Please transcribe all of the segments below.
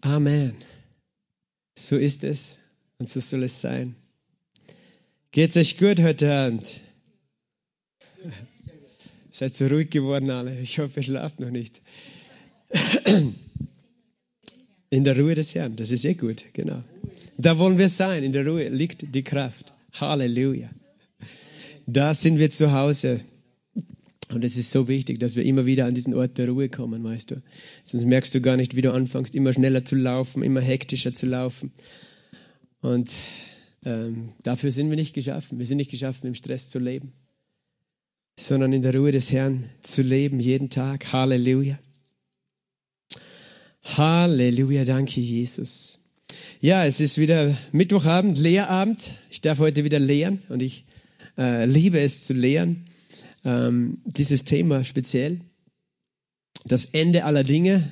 Amen. So ist es und so soll es sein. Geht's euch gut heute Abend? Seid so ruhig geworden alle. Ich hoffe, ihr schlaft noch nicht. In der Ruhe des Herrn, das ist eh gut, genau. Da wollen wir sein, in der Ruhe liegt die Kraft. Halleluja. Da sind wir zu Hause. Und es ist so wichtig, dass wir immer wieder an diesen Ort der Ruhe kommen, weißt du. Sonst merkst du gar nicht, wie du anfängst, immer schneller zu laufen, immer hektischer zu laufen. Und ähm, dafür sind wir nicht geschaffen. Wir sind nicht geschaffen, im Stress zu leben, sondern in der Ruhe des Herrn zu leben, jeden Tag. Halleluja. Halleluja, danke Jesus. Ja, es ist wieder Mittwochabend, Lehrabend. Ich darf heute wieder lehren und ich äh, liebe es zu lehren ähm, dieses Thema speziell. Das Ende aller Dinge,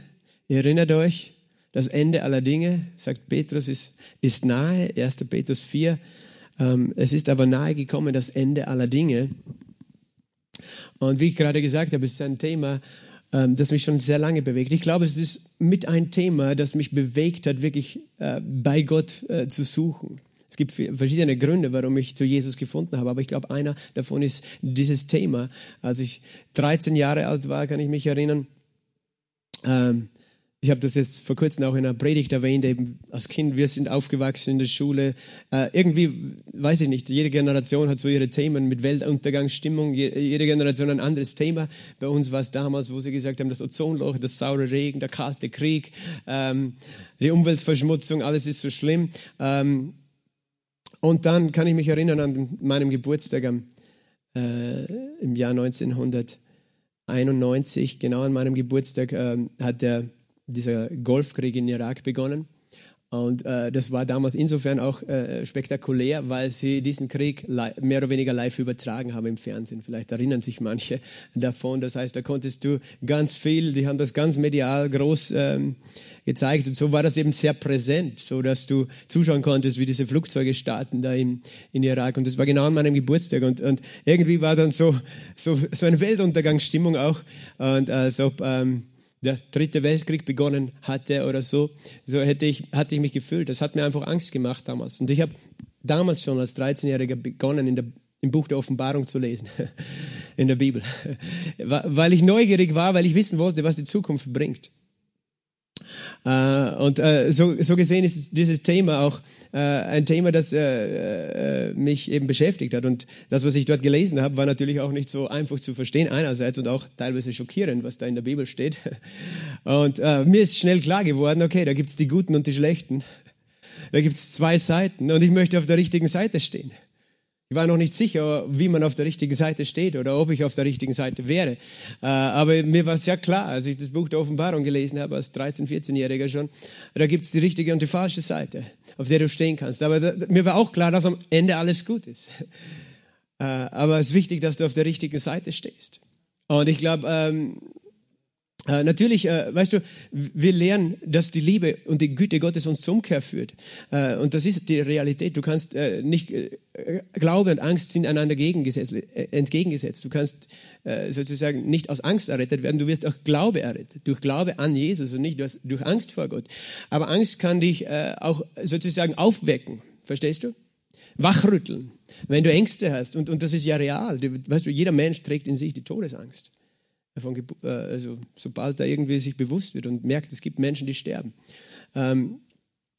ihr erinnert euch, das Ende aller Dinge, sagt Petrus, ist, ist nahe, 1. Petrus 4. Ähm, es ist aber nahe gekommen, das Ende aller Dinge. Und wie ich gerade gesagt habe, ist ein Thema, ähm, das mich schon sehr lange bewegt. Ich glaube, es ist mit ein Thema, das mich bewegt hat, wirklich äh, bei Gott äh, zu suchen. Es gibt verschiedene Gründe, warum ich zu Jesus gefunden habe, aber ich glaube, einer davon ist dieses Thema. Als ich 13 Jahre alt war, kann ich mich erinnern, ähm, ich habe das jetzt vor kurzem auch in einer Predigt erwähnt, eben als Kind, wir sind aufgewachsen in der Schule. Äh, irgendwie, weiß ich nicht, jede Generation hat so ihre Themen mit Weltuntergangsstimmung, jede Generation ein anderes Thema. Bei uns war es damals, wo sie gesagt haben, das Ozonloch, das saure Regen, der kalte Krieg, ähm, die Umweltverschmutzung, alles ist so schlimm. Ähm, und dann kann ich mich erinnern an meinem Geburtstag am, äh, im Jahr 1991, genau an meinem Geburtstag, äh, hat der, dieser Golfkrieg in Irak begonnen. Und äh, das war damals insofern auch äh, spektakulär, weil sie diesen Krieg mehr oder weniger live übertragen haben im Fernsehen. Vielleicht erinnern sich manche davon. Das heißt, da konntest du ganz viel, die haben das ganz medial groß ähm, gezeigt. Und so war das eben sehr präsent, so dass du zuschauen konntest, wie diese Flugzeuge starten da in, in Irak. Und das war genau an meinem Geburtstag. Und, und irgendwie war dann so, so, so eine Weltuntergangsstimmung auch. Und als ob ähm, der dritte Weltkrieg begonnen hatte oder so, so hätte ich, hatte ich mich gefühlt. Das hat mir einfach Angst gemacht damals. Und ich habe damals schon als 13-Jähriger begonnen, in der, im Buch der Offenbarung zu lesen, in der Bibel, weil ich neugierig war, weil ich wissen wollte, was die Zukunft bringt. Äh, und äh, so, so gesehen ist dieses Thema auch äh, ein Thema, das mich eben beschäftigt hat. Und das, was ich dort gelesen habe, war natürlich auch nicht so einfach zu verstehen einerseits und auch teilweise schockierend, was da in der Bibel steht. Und mir ist schnell klar geworden, okay, da gibt es die Guten und die Schlechten. Da gibt es zwei Seiten und ich möchte auf der richtigen Seite stehen. Ich war noch nicht sicher, wie man auf der richtigen Seite steht oder ob ich auf der richtigen Seite wäre. Äh, aber mir war sehr klar, als ich das Buch der Offenbarung gelesen habe, als 13-, 14-Jähriger schon, da gibt es die richtige und die falsche Seite, auf der du stehen kannst. Aber mir war auch klar, dass am Ende alles gut ist. Äh, aber es ist wichtig, dass du auf der richtigen Seite stehst. Und ich glaube, ähm, äh, natürlich, äh, weißt du, wir lernen, dass die Liebe und die Güte Gottes uns zur Umkehr führt. Äh, und das ist die Realität. Du kannst äh, nicht, äh, Glaube und Angst sind einander entgegengesetzt. Du kannst sozusagen nicht aus Angst errettet werden, du wirst auch Glaube errettet. Durch Glaube an Jesus und nicht durch Angst vor Gott. Aber Angst kann dich auch sozusagen aufwecken. Verstehst du? Wachrütteln, wenn du Ängste hast. Und, und das ist ja real. Du, weißt du, jeder Mensch trägt in sich die Todesangst von, äh, also sobald er irgendwie sich bewusst wird und merkt, es gibt Menschen, die sterben. Ähm,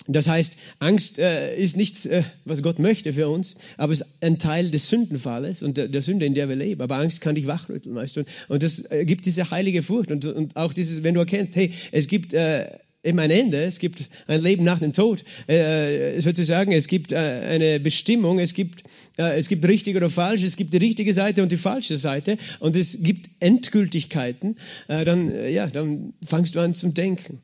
das heißt, Angst äh, ist nichts, äh, was Gott möchte für uns, aber es ist ein Teil des Sündenfalles und der, der, Sünde, in der wir leben. Aber Angst kann dich wachrütteln, weißt du? Und das äh, gibt diese heilige Furcht und, und auch dieses, wenn du erkennst, hey, es gibt äh, eben ein Ende, es gibt ein Leben nach dem Tod, äh, sozusagen, es gibt eine Bestimmung, es gibt, es gibt richtig oder falsch, es gibt die richtige Seite und die falsche Seite und es gibt Endgültigkeiten, äh, dann, äh, ja, dann fangst du an zu denken.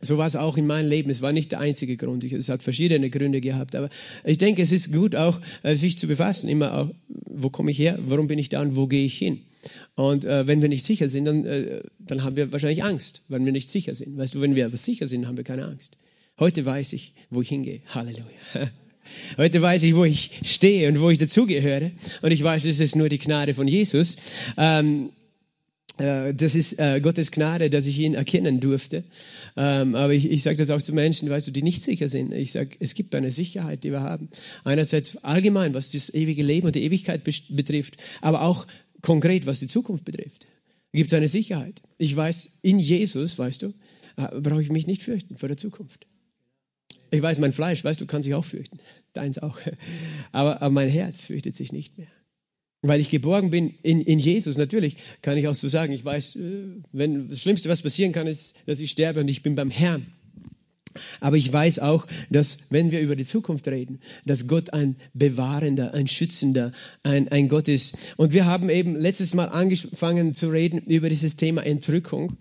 So war es auch in meinem Leben. Es war nicht der einzige Grund. Es hat verschiedene Gründe gehabt. Aber ich denke, es ist gut auch, äh, sich zu befassen. Immer auch, wo komme ich her? Warum bin ich da und wo gehe ich hin? Und äh, wenn wir nicht sicher sind, dann, äh, dann haben wir wahrscheinlich Angst, weil wir nicht sicher sind. Weißt du, wenn wir aber sicher sind, haben wir keine Angst. Heute weiß ich, wo ich hingehe. Halleluja. Heute weiß ich, wo ich stehe und wo ich dazugehöre. Und ich weiß, es ist nur die Gnade von Jesus. Ähm, äh, das ist äh, Gottes Gnade, dass ich ihn erkennen durfte. Ähm, aber ich, ich sage das auch zu Menschen, weißt du, die nicht sicher sind. Ich sage, es gibt eine Sicherheit, die wir haben. Einerseits allgemein, was das ewige Leben und die Ewigkeit betrifft, aber auch konkret, was die Zukunft betrifft. Gibt es eine Sicherheit. Ich weiß, in Jesus, weißt du, äh, brauche ich mich nicht fürchten vor der Zukunft. Ich weiß, mein Fleisch, weißt du, kann sich auch fürchten. Deins auch. Aber, aber mein Herz fürchtet sich nicht mehr weil ich geborgen bin in, in Jesus. Natürlich kann ich auch so sagen, ich weiß, äh, wenn das Schlimmste, was passieren kann, ist, dass ich sterbe und ich bin beim Herrn. Aber ich weiß auch, dass wenn wir über die Zukunft reden, dass Gott ein Bewahrender, ein Schützender, ein, ein Gott ist. Und wir haben eben letztes Mal angefangen zu reden über dieses Thema Entrückung.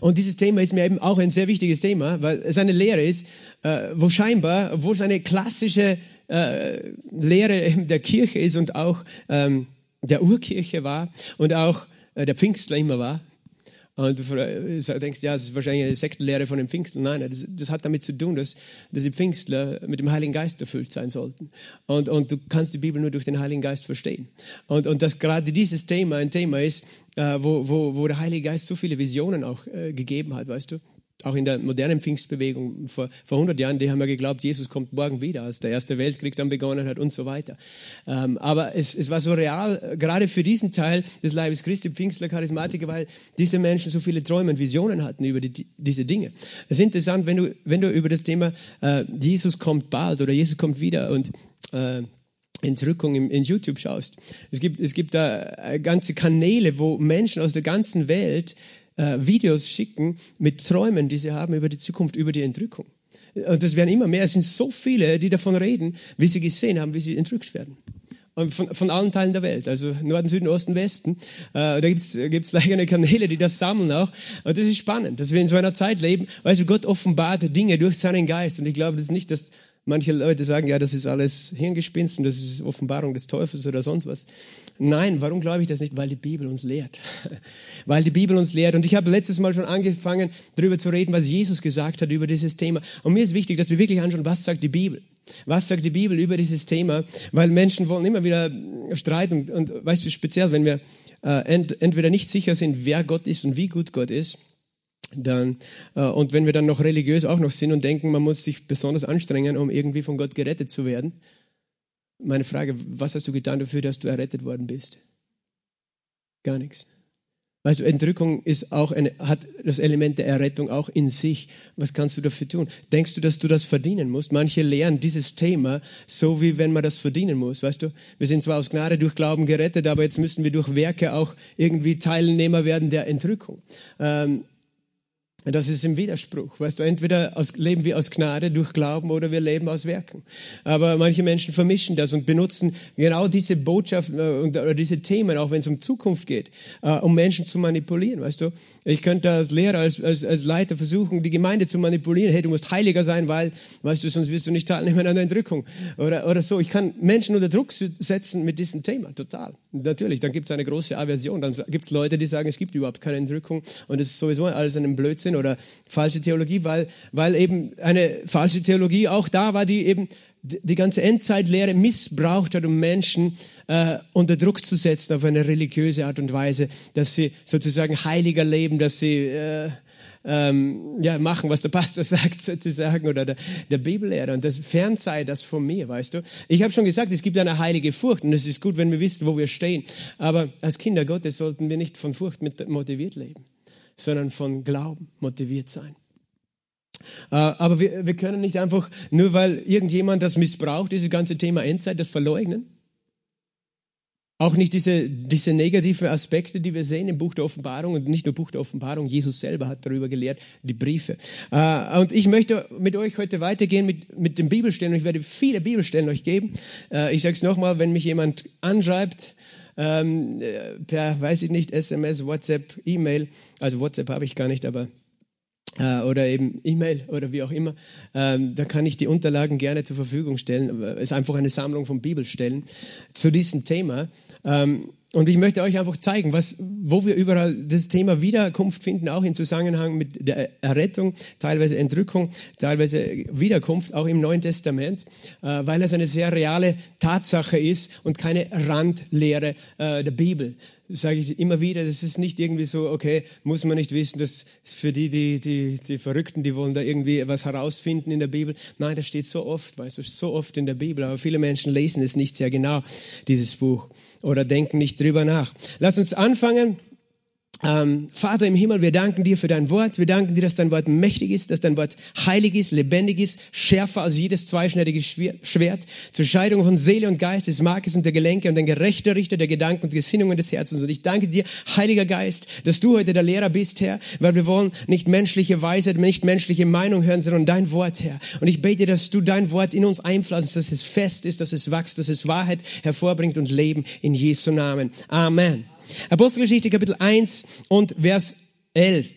Und dieses Thema ist mir eben auch ein sehr wichtiges Thema, weil es eine Lehre ist, äh, wo scheinbar, obwohl es eine klassische äh, Lehre der Kirche ist und auch ähm, der Urkirche war und auch äh, der Pfingstler immer war. Und du denkst, ja, das ist wahrscheinlich eine Sektenlehre von den Pfingsten. Nein, das, das, hat damit zu tun, dass, dass die Pfingstler mit dem Heiligen Geist erfüllt sein sollten. Und, und du kannst die Bibel nur durch den Heiligen Geist verstehen. Und, und dass gerade dieses Thema ein Thema ist, äh, wo, wo, wo der Heilige Geist so viele Visionen auch äh, gegeben hat, weißt du auch in der modernen Pfingstbewegung vor, vor 100 Jahren, die haben ja geglaubt, Jesus kommt morgen wieder, als der Erste Weltkrieg dann begonnen hat und so weiter. Ähm, aber es, es war so real, gerade für diesen Teil des Leibes Christi, Pfingstler, Charismatiker, weil diese Menschen so viele Träume und Visionen hatten über die, diese Dinge. Es ist interessant, wenn du, wenn du über das Thema äh, Jesus kommt bald oder Jesus kommt wieder und äh, Entrückung in, in YouTube schaust. Es gibt, es gibt da äh, ganze Kanäle, wo Menschen aus der ganzen Welt äh, Videos schicken mit Träumen, die sie haben über die Zukunft, über die Entrückung. Und das werden immer mehr. Es sind so viele, die davon reden, wie sie gesehen haben, wie sie entrückt werden. Von, von allen Teilen der Welt, also Norden, Süden, Osten, Westen. Äh, da gibt's gibt's eigene Kanäle, die das sammeln auch. Und das ist spannend, dass wir in so einer Zeit leben. Weißt du, Gott offenbart Dinge durch seinen Geist. Und ich glaube das ist nicht, dass Manche Leute sagen, ja, das ist alles Hirngespinst und das ist Offenbarung des Teufels oder sonst was. Nein, warum glaube ich das nicht? Weil die Bibel uns lehrt. Weil die Bibel uns lehrt. Und ich habe letztes Mal schon angefangen, darüber zu reden, was Jesus gesagt hat über dieses Thema. Und mir ist wichtig, dass wir wirklich anschauen, was sagt die Bibel? Was sagt die Bibel über dieses Thema? Weil Menschen wollen immer wieder streiten. Und, weißt du, speziell, wenn wir äh, ent, entweder nicht sicher sind, wer Gott ist und wie gut Gott ist, dann, äh, und wenn wir dann noch religiös auch noch sind und denken, man muss sich besonders anstrengen, um irgendwie von Gott gerettet zu werden. Meine Frage, was hast du getan dafür, dass du errettet worden bist? Gar nichts. Weißt du, Entrückung ist auch eine, hat das Element der Errettung auch in sich. Was kannst du dafür tun? Denkst du, dass du das verdienen musst? Manche lernen dieses Thema so, wie wenn man das verdienen muss. Weißt du, wir sind zwar aus Gnade durch Glauben gerettet, aber jetzt müssen wir durch Werke auch irgendwie Teilnehmer werden der Entrückung. Ähm, das ist im Widerspruch. Weißt du, entweder aus, leben wir aus Gnade durch Glauben oder wir leben aus Werken. Aber manche Menschen vermischen das und benutzen genau diese Botschaften äh, oder diese Themen, auch wenn es um Zukunft geht, äh, um Menschen zu manipulieren. Weißt du, ich könnte als Lehrer, als, als, als Leiter versuchen, die Gemeinde zu manipulieren. Hey, du musst heiliger sein, weil, weißt du, sonst wirst du nicht teilnehmen an der Entrückung. Oder, oder so. Ich kann Menschen unter Druck setzen mit diesem Thema. Total. Natürlich. Dann gibt es eine große Aversion. Dann gibt es Leute, die sagen, es gibt überhaupt keine Entrückung und es ist sowieso alles ein Blödsinn oder falsche Theologie, weil, weil eben eine falsche Theologie auch da war, die eben die ganze Endzeitlehre missbraucht hat, um Menschen äh, unter Druck zu setzen auf eine religiöse Art und Weise, dass sie sozusagen heiliger leben, dass sie äh, ähm, ja, machen, was der Pastor sagt sozusagen oder der, der Bibellehrer. Und das fern sei das von mir, weißt du. Ich habe schon gesagt, es gibt eine heilige Furcht und es ist gut, wenn wir wissen, wo wir stehen. Aber als Kinder Gottes sollten wir nicht von Furcht motiviert leben sondern von Glauben motiviert sein. Äh, aber wir, können nicht einfach, nur weil irgendjemand das missbraucht, dieses ganze Thema Endzeit, das verleugnen. Auch nicht diese, diese negativen Aspekte, die wir sehen im Buch der Offenbarung und nicht nur Buch der Offenbarung, Jesus selber hat darüber gelehrt, die Briefe. Äh, und ich möchte mit euch heute weitergehen mit, mit den Bibelstellen. Ich werde viele Bibelstellen euch geben. Äh, ich sage es nochmal, wenn mich jemand anschreibt, ähm, per, weiß ich nicht, SMS, WhatsApp, E-Mail, also WhatsApp habe ich gar nicht, aber äh, oder eben E-Mail oder wie auch immer, ähm, da kann ich die Unterlagen gerne zur Verfügung stellen. Es ist einfach eine Sammlung von Bibelstellen zu diesem Thema. Ähm, Und ich möchte euch einfach zeigen, was, wo wir überall das Thema Wiederkunft finden, auch im Zusammenhang mit der Errettung, teilweise Entrückung, teilweise Wiederkunft, auch im Neuen Testament, äh, weil es eine sehr reale Tatsache ist und keine Randlehre äh, der Bibel. Das sage ich immer wieder, das ist nicht irgendwie so, okay, muss man nicht wissen, das ist für die, die, die, die Verrückten, die wollen da irgendwie was herausfinden in der Bibel. Nein, das steht so oft, weißt du, so oft in der Bibel, aber viele Menschen lesen es nicht sehr genau, dieses Buch oder denken nicht drüber nach. Lass uns anfangen ähm, Vater im Himmel, wir danken dir für dein Wort. Wir danken dir, dass dein Wort mächtig ist, dass dein Wort heilig ist, lebendig ist, schärfer als jedes zweischneidige Schwert, zur Scheidung von Seele und Geist, des Markes und der Gelenke und ein gerechter Richter der Gedanken und Gesinnungen des Herzens. Und ich danke dir, Heiliger Geist, dass du heute der Lehrer bist, Herr, weil wir wollen nicht menschliche Weisheit, nicht menschliche Meinung hören, sondern dein Wort, Herr. Und ich bete, dass du dein Wort in uns einpflanzt, dass es fest ist, dass es wächst, dass es Wahrheit hervorbringt und Leben in Jesu Namen. Amen. Apostelgeschichte Kapitel 1 und Vers 11.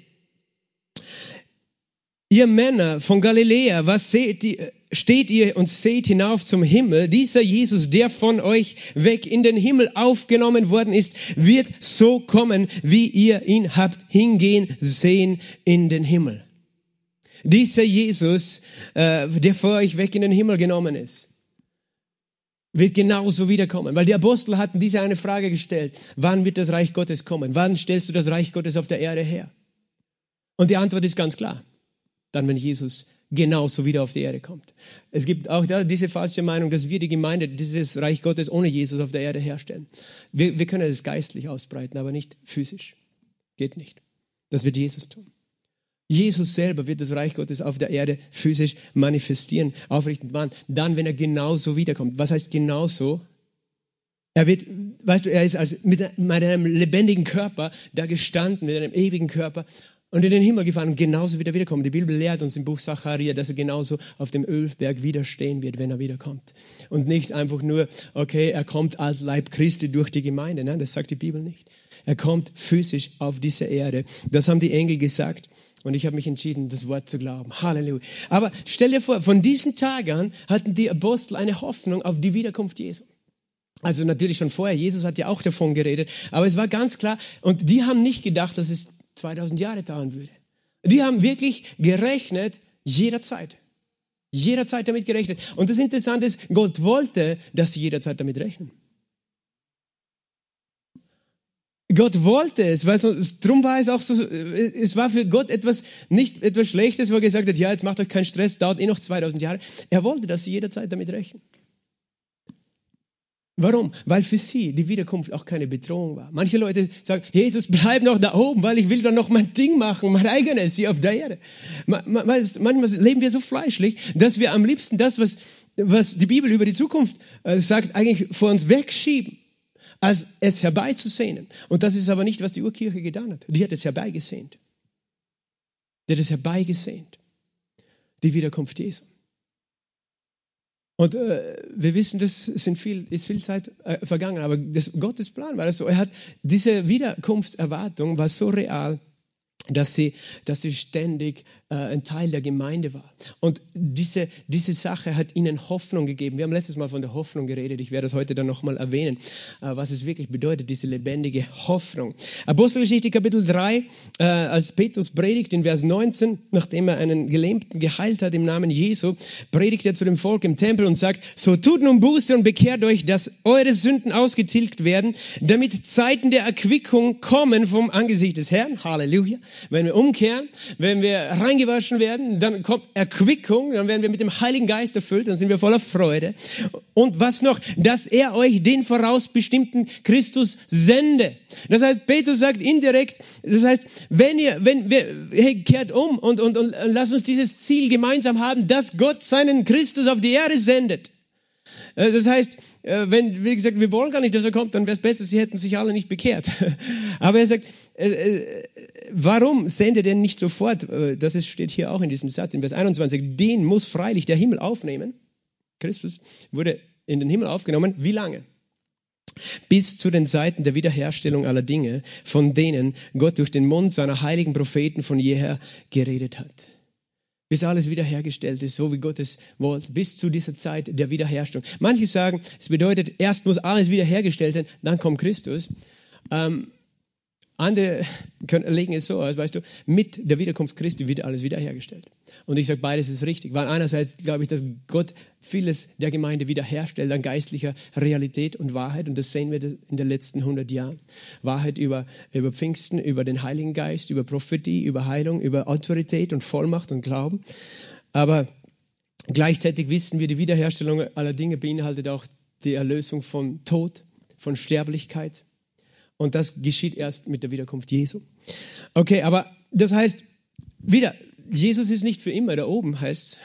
Ihr Männer von Galiläa, was seht ihr, steht ihr und seht hinauf zum Himmel? Dieser Jesus, der von euch weg in den Himmel aufgenommen worden ist, wird so kommen, wie ihr ihn habt hingehen sehen in den Himmel. Dieser Jesus, äh, der vor euch weg in den Himmel genommen ist wird genauso wiederkommen. Weil die Apostel hatten diese eine Frage gestellt. Wann wird das Reich Gottes kommen? Wann stellst du das Reich Gottes auf der Erde her? Und die Antwort ist ganz klar. Dann, wenn Jesus genauso wieder auf die Erde kommt. Es gibt auch da diese falsche Meinung, dass wir die Gemeinde, dieses Reich Gottes ohne Jesus auf der Erde herstellen. Wir, wir können es geistlich ausbreiten, aber nicht physisch. Geht nicht. Das wird Jesus tun. Jesus selber wird das Reich Gottes auf der Erde physisch manifestieren, aufrichten. Wann? Dann, wenn er genauso wiederkommt. Was heißt genauso? Er wird, weißt du, er ist als mit, einem lebendigen Körper da gestanden, mit einem ewigen Körper und in den Himmel gefahren und genauso wieder wiederkommen. Die Bibel lehrt uns im Buch Zacharia, dass er genauso auf dem Ölberg widerstehen wird, wenn er wiederkommt. Und nicht einfach nur, okay, er kommt als Leib Christi durch die Gemeinde. Nein, das sagt die Bibel nicht. Er kommt physisch auf diese Erde. Das haben die Engel gesagt. Und ich habe mich entschieden, das Wort zu glauben. Halleluja. Aber stell dir vor, von diesen Tagen hatten die Apostel eine Hoffnung auf die Wiederkunft Jesu. Also natürlich schon vorher, Jesus hat ja auch davon geredet, aber es war ganz klar, und die haben nicht gedacht, dass es 2000 Jahre dauern würde. Die haben wirklich gerechnet, jederzeit. Jederzeit damit gerechnet. Und das Interessante ist, Gott wollte, dass sie jederzeit damit rechnen. Gott wollte es, weil drum war es auch so, es war für Gott etwas, nicht etwas Schlechtes, wo er gesagt hat, ja, jetzt macht euch keinen Stress, dauert eh noch 2000 Jahre. Er wollte, dass sie jederzeit damit rechnen. Warum? Weil für sie die Wiederkunft auch keine Bedrohung war. Manche Leute sagen, Jesus, bleib noch da oben, weil ich will dann noch mein Ding machen, mein eigenes hier auf der Erde. Manchmal leben wir so fleischlich, dass wir am liebsten das, was, was die Bibel über die Zukunft äh, sagt, eigentlich vor uns wegschieben als es herbeizusehnen. Und das ist aber nicht, was die Urkirche getan hat. Die hat es herbeigesehnt. Die hat es herbeigesehnt. Die Wiederkunft Jesu. Und äh, wir wissen, das sind viel, ist viel Zeit äh, vergangen, aber das, Gottes Plan war das so. Er hat diese Wiederkunftserwartung war so real, dass sie, dass sie ständig äh, ein Teil der Gemeinde war. Und diese, diese Sache hat ihnen Hoffnung gegeben. Wir haben letztes Mal von der Hoffnung geredet. Ich werde das heute dann nochmal erwähnen, äh, was es wirklich bedeutet, diese lebendige Hoffnung. Apostelgeschichte Kapitel 3, äh, als Petrus predigt in Vers 19, nachdem er einen Gelähmten geheilt hat im Namen Jesu, predigt er zu dem Volk im Tempel und sagt, so tut nun Buße und bekehrt euch, dass eure Sünden ausgetilgt werden, damit Zeiten der Erquickung kommen vom Angesicht des Herrn. Halleluja wenn wir umkehren, wenn wir reingewaschen werden, dann kommt Erquickung, dann werden wir mit dem Heiligen Geist erfüllt, dann sind wir voller Freude. Und was noch? Dass er euch den vorausbestimmten Christus sende. Das heißt, Petrus sagt indirekt, das heißt, wenn ihr, wenn wir, hey, kehrt um und, und, und lasst uns dieses Ziel gemeinsam haben, dass Gott seinen Christus auf die Erde sendet. Äh, das heißt, äh, wenn, wie gesagt, wir wollen gar nicht, dass er kommt, dann wäre es besser, sie hätten sich alle nicht bekehrt. Aber er sagt, äh, warum sendet er nicht sofort, das steht hier auch in diesem Satz, in Vers 21, den muss freilich der Himmel aufnehmen. Christus wurde in den Himmel aufgenommen. Wie lange? Bis zu den Zeiten der Wiederherstellung aller Dinge, von denen Gott durch den Mund seiner heiligen Propheten von jeher geredet hat. Bis alles wiederhergestellt ist, so wie Gott es wollte, bis zu dieser Zeit der Wiederherstellung. Manche sagen, es bedeutet, erst muss alles wiederhergestellt sein, dann kommt Christus. Ähm, andere legen es so aus, weißt du, mit der Wiederkunft Christi wird alles wiederhergestellt. Und ich sage, beides ist richtig, weil einerseits glaube ich, dass Gott vieles der Gemeinde wiederherstellt an geistlicher Realität und Wahrheit und das sehen wir in den letzten 100 Jahren. Wahrheit über, über Pfingsten, über den Heiligen Geist, über Prophetie, über Heilung, über Autorität und Vollmacht und Glauben. Aber gleichzeitig wissen wir, die Wiederherstellung aller Dinge beinhaltet auch die Erlösung von Tod, von Sterblichkeit, und das geschieht erst mit der Wiederkunft Jesu. Okay, aber das heißt, wieder, Jesus ist nicht für immer da oben, heißt,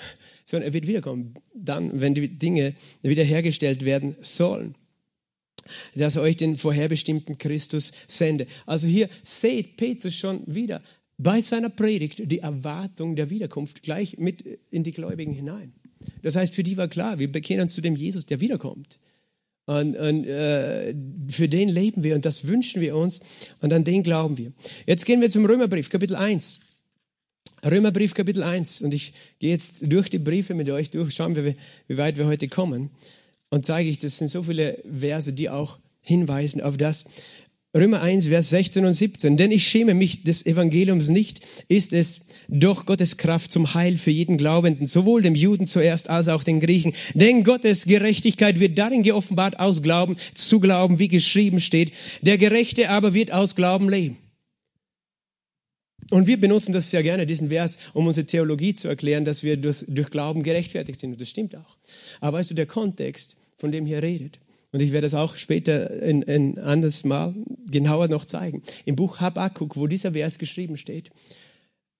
sondern er wird wiederkommen, dann, wenn die Dinge wiederhergestellt werden sollen. Dass er euch den vorherbestimmten Christus sende. Also hier seht Petrus schon wieder bei seiner Predigt die Erwartung der Wiederkunft gleich mit in die Gläubigen hinein. Das heißt, für die war klar, wir bekennen uns zu dem Jesus, der wiederkommt. Und, und äh, für den leben wir und das wünschen wir uns und an den glauben wir. Jetzt gehen wir zum Römerbrief, Kapitel 1. Römerbrief, Kapitel 1. Und ich gehe jetzt durch die Briefe mit euch durch, schauen wir, wie weit wir heute kommen. Und zeige ich, das sind so viele Verse, die auch hinweisen auf das. Römer 1, Vers 16 und 17. Denn ich schäme mich des Evangeliums nicht, ist es doch Gottes Kraft zum Heil für jeden Glaubenden, sowohl dem Juden zuerst als auch den Griechen. Denn Gottes Gerechtigkeit wird darin geoffenbart aus Glauben zu Glauben, wie geschrieben steht. Der Gerechte aber wird aus Glauben leben. Und wir benutzen das sehr gerne, diesen Vers, um unsere Theologie zu erklären, dass wir durch, durch Glauben gerechtfertigt sind. Und das stimmt auch. Aber weißt du, der Kontext, von dem hier redet, und ich werde das auch später ein, ein anderes Mal genauer noch zeigen. Im Buch Habakkuk, wo dieser Vers geschrieben steht,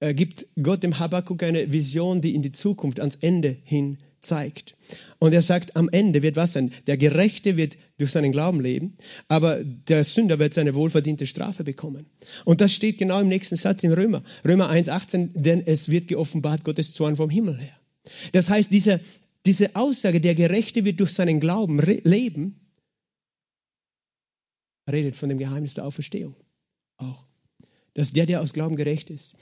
äh, gibt Gott dem Habakkuk eine Vision, die in die Zukunft, ans Ende hin zeigt. Und er sagt, am Ende wird was sein? Der Gerechte wird durch seinen Glauben leben, aber der Sünder wird seine wohlverdiente Strafe bekommen. Und das steht genau im nächsten Satz in Römer. Römer 1,18, denn es wird geoffenbart Gottes Zorn vom Himmel her. Das heißt, diese, diese Aussage, der Gerechte wird durch seinen Glauben leben, redet von dem Geheimnis der Auferstehung auch. Dass der, der aus Glauben gerecht ist,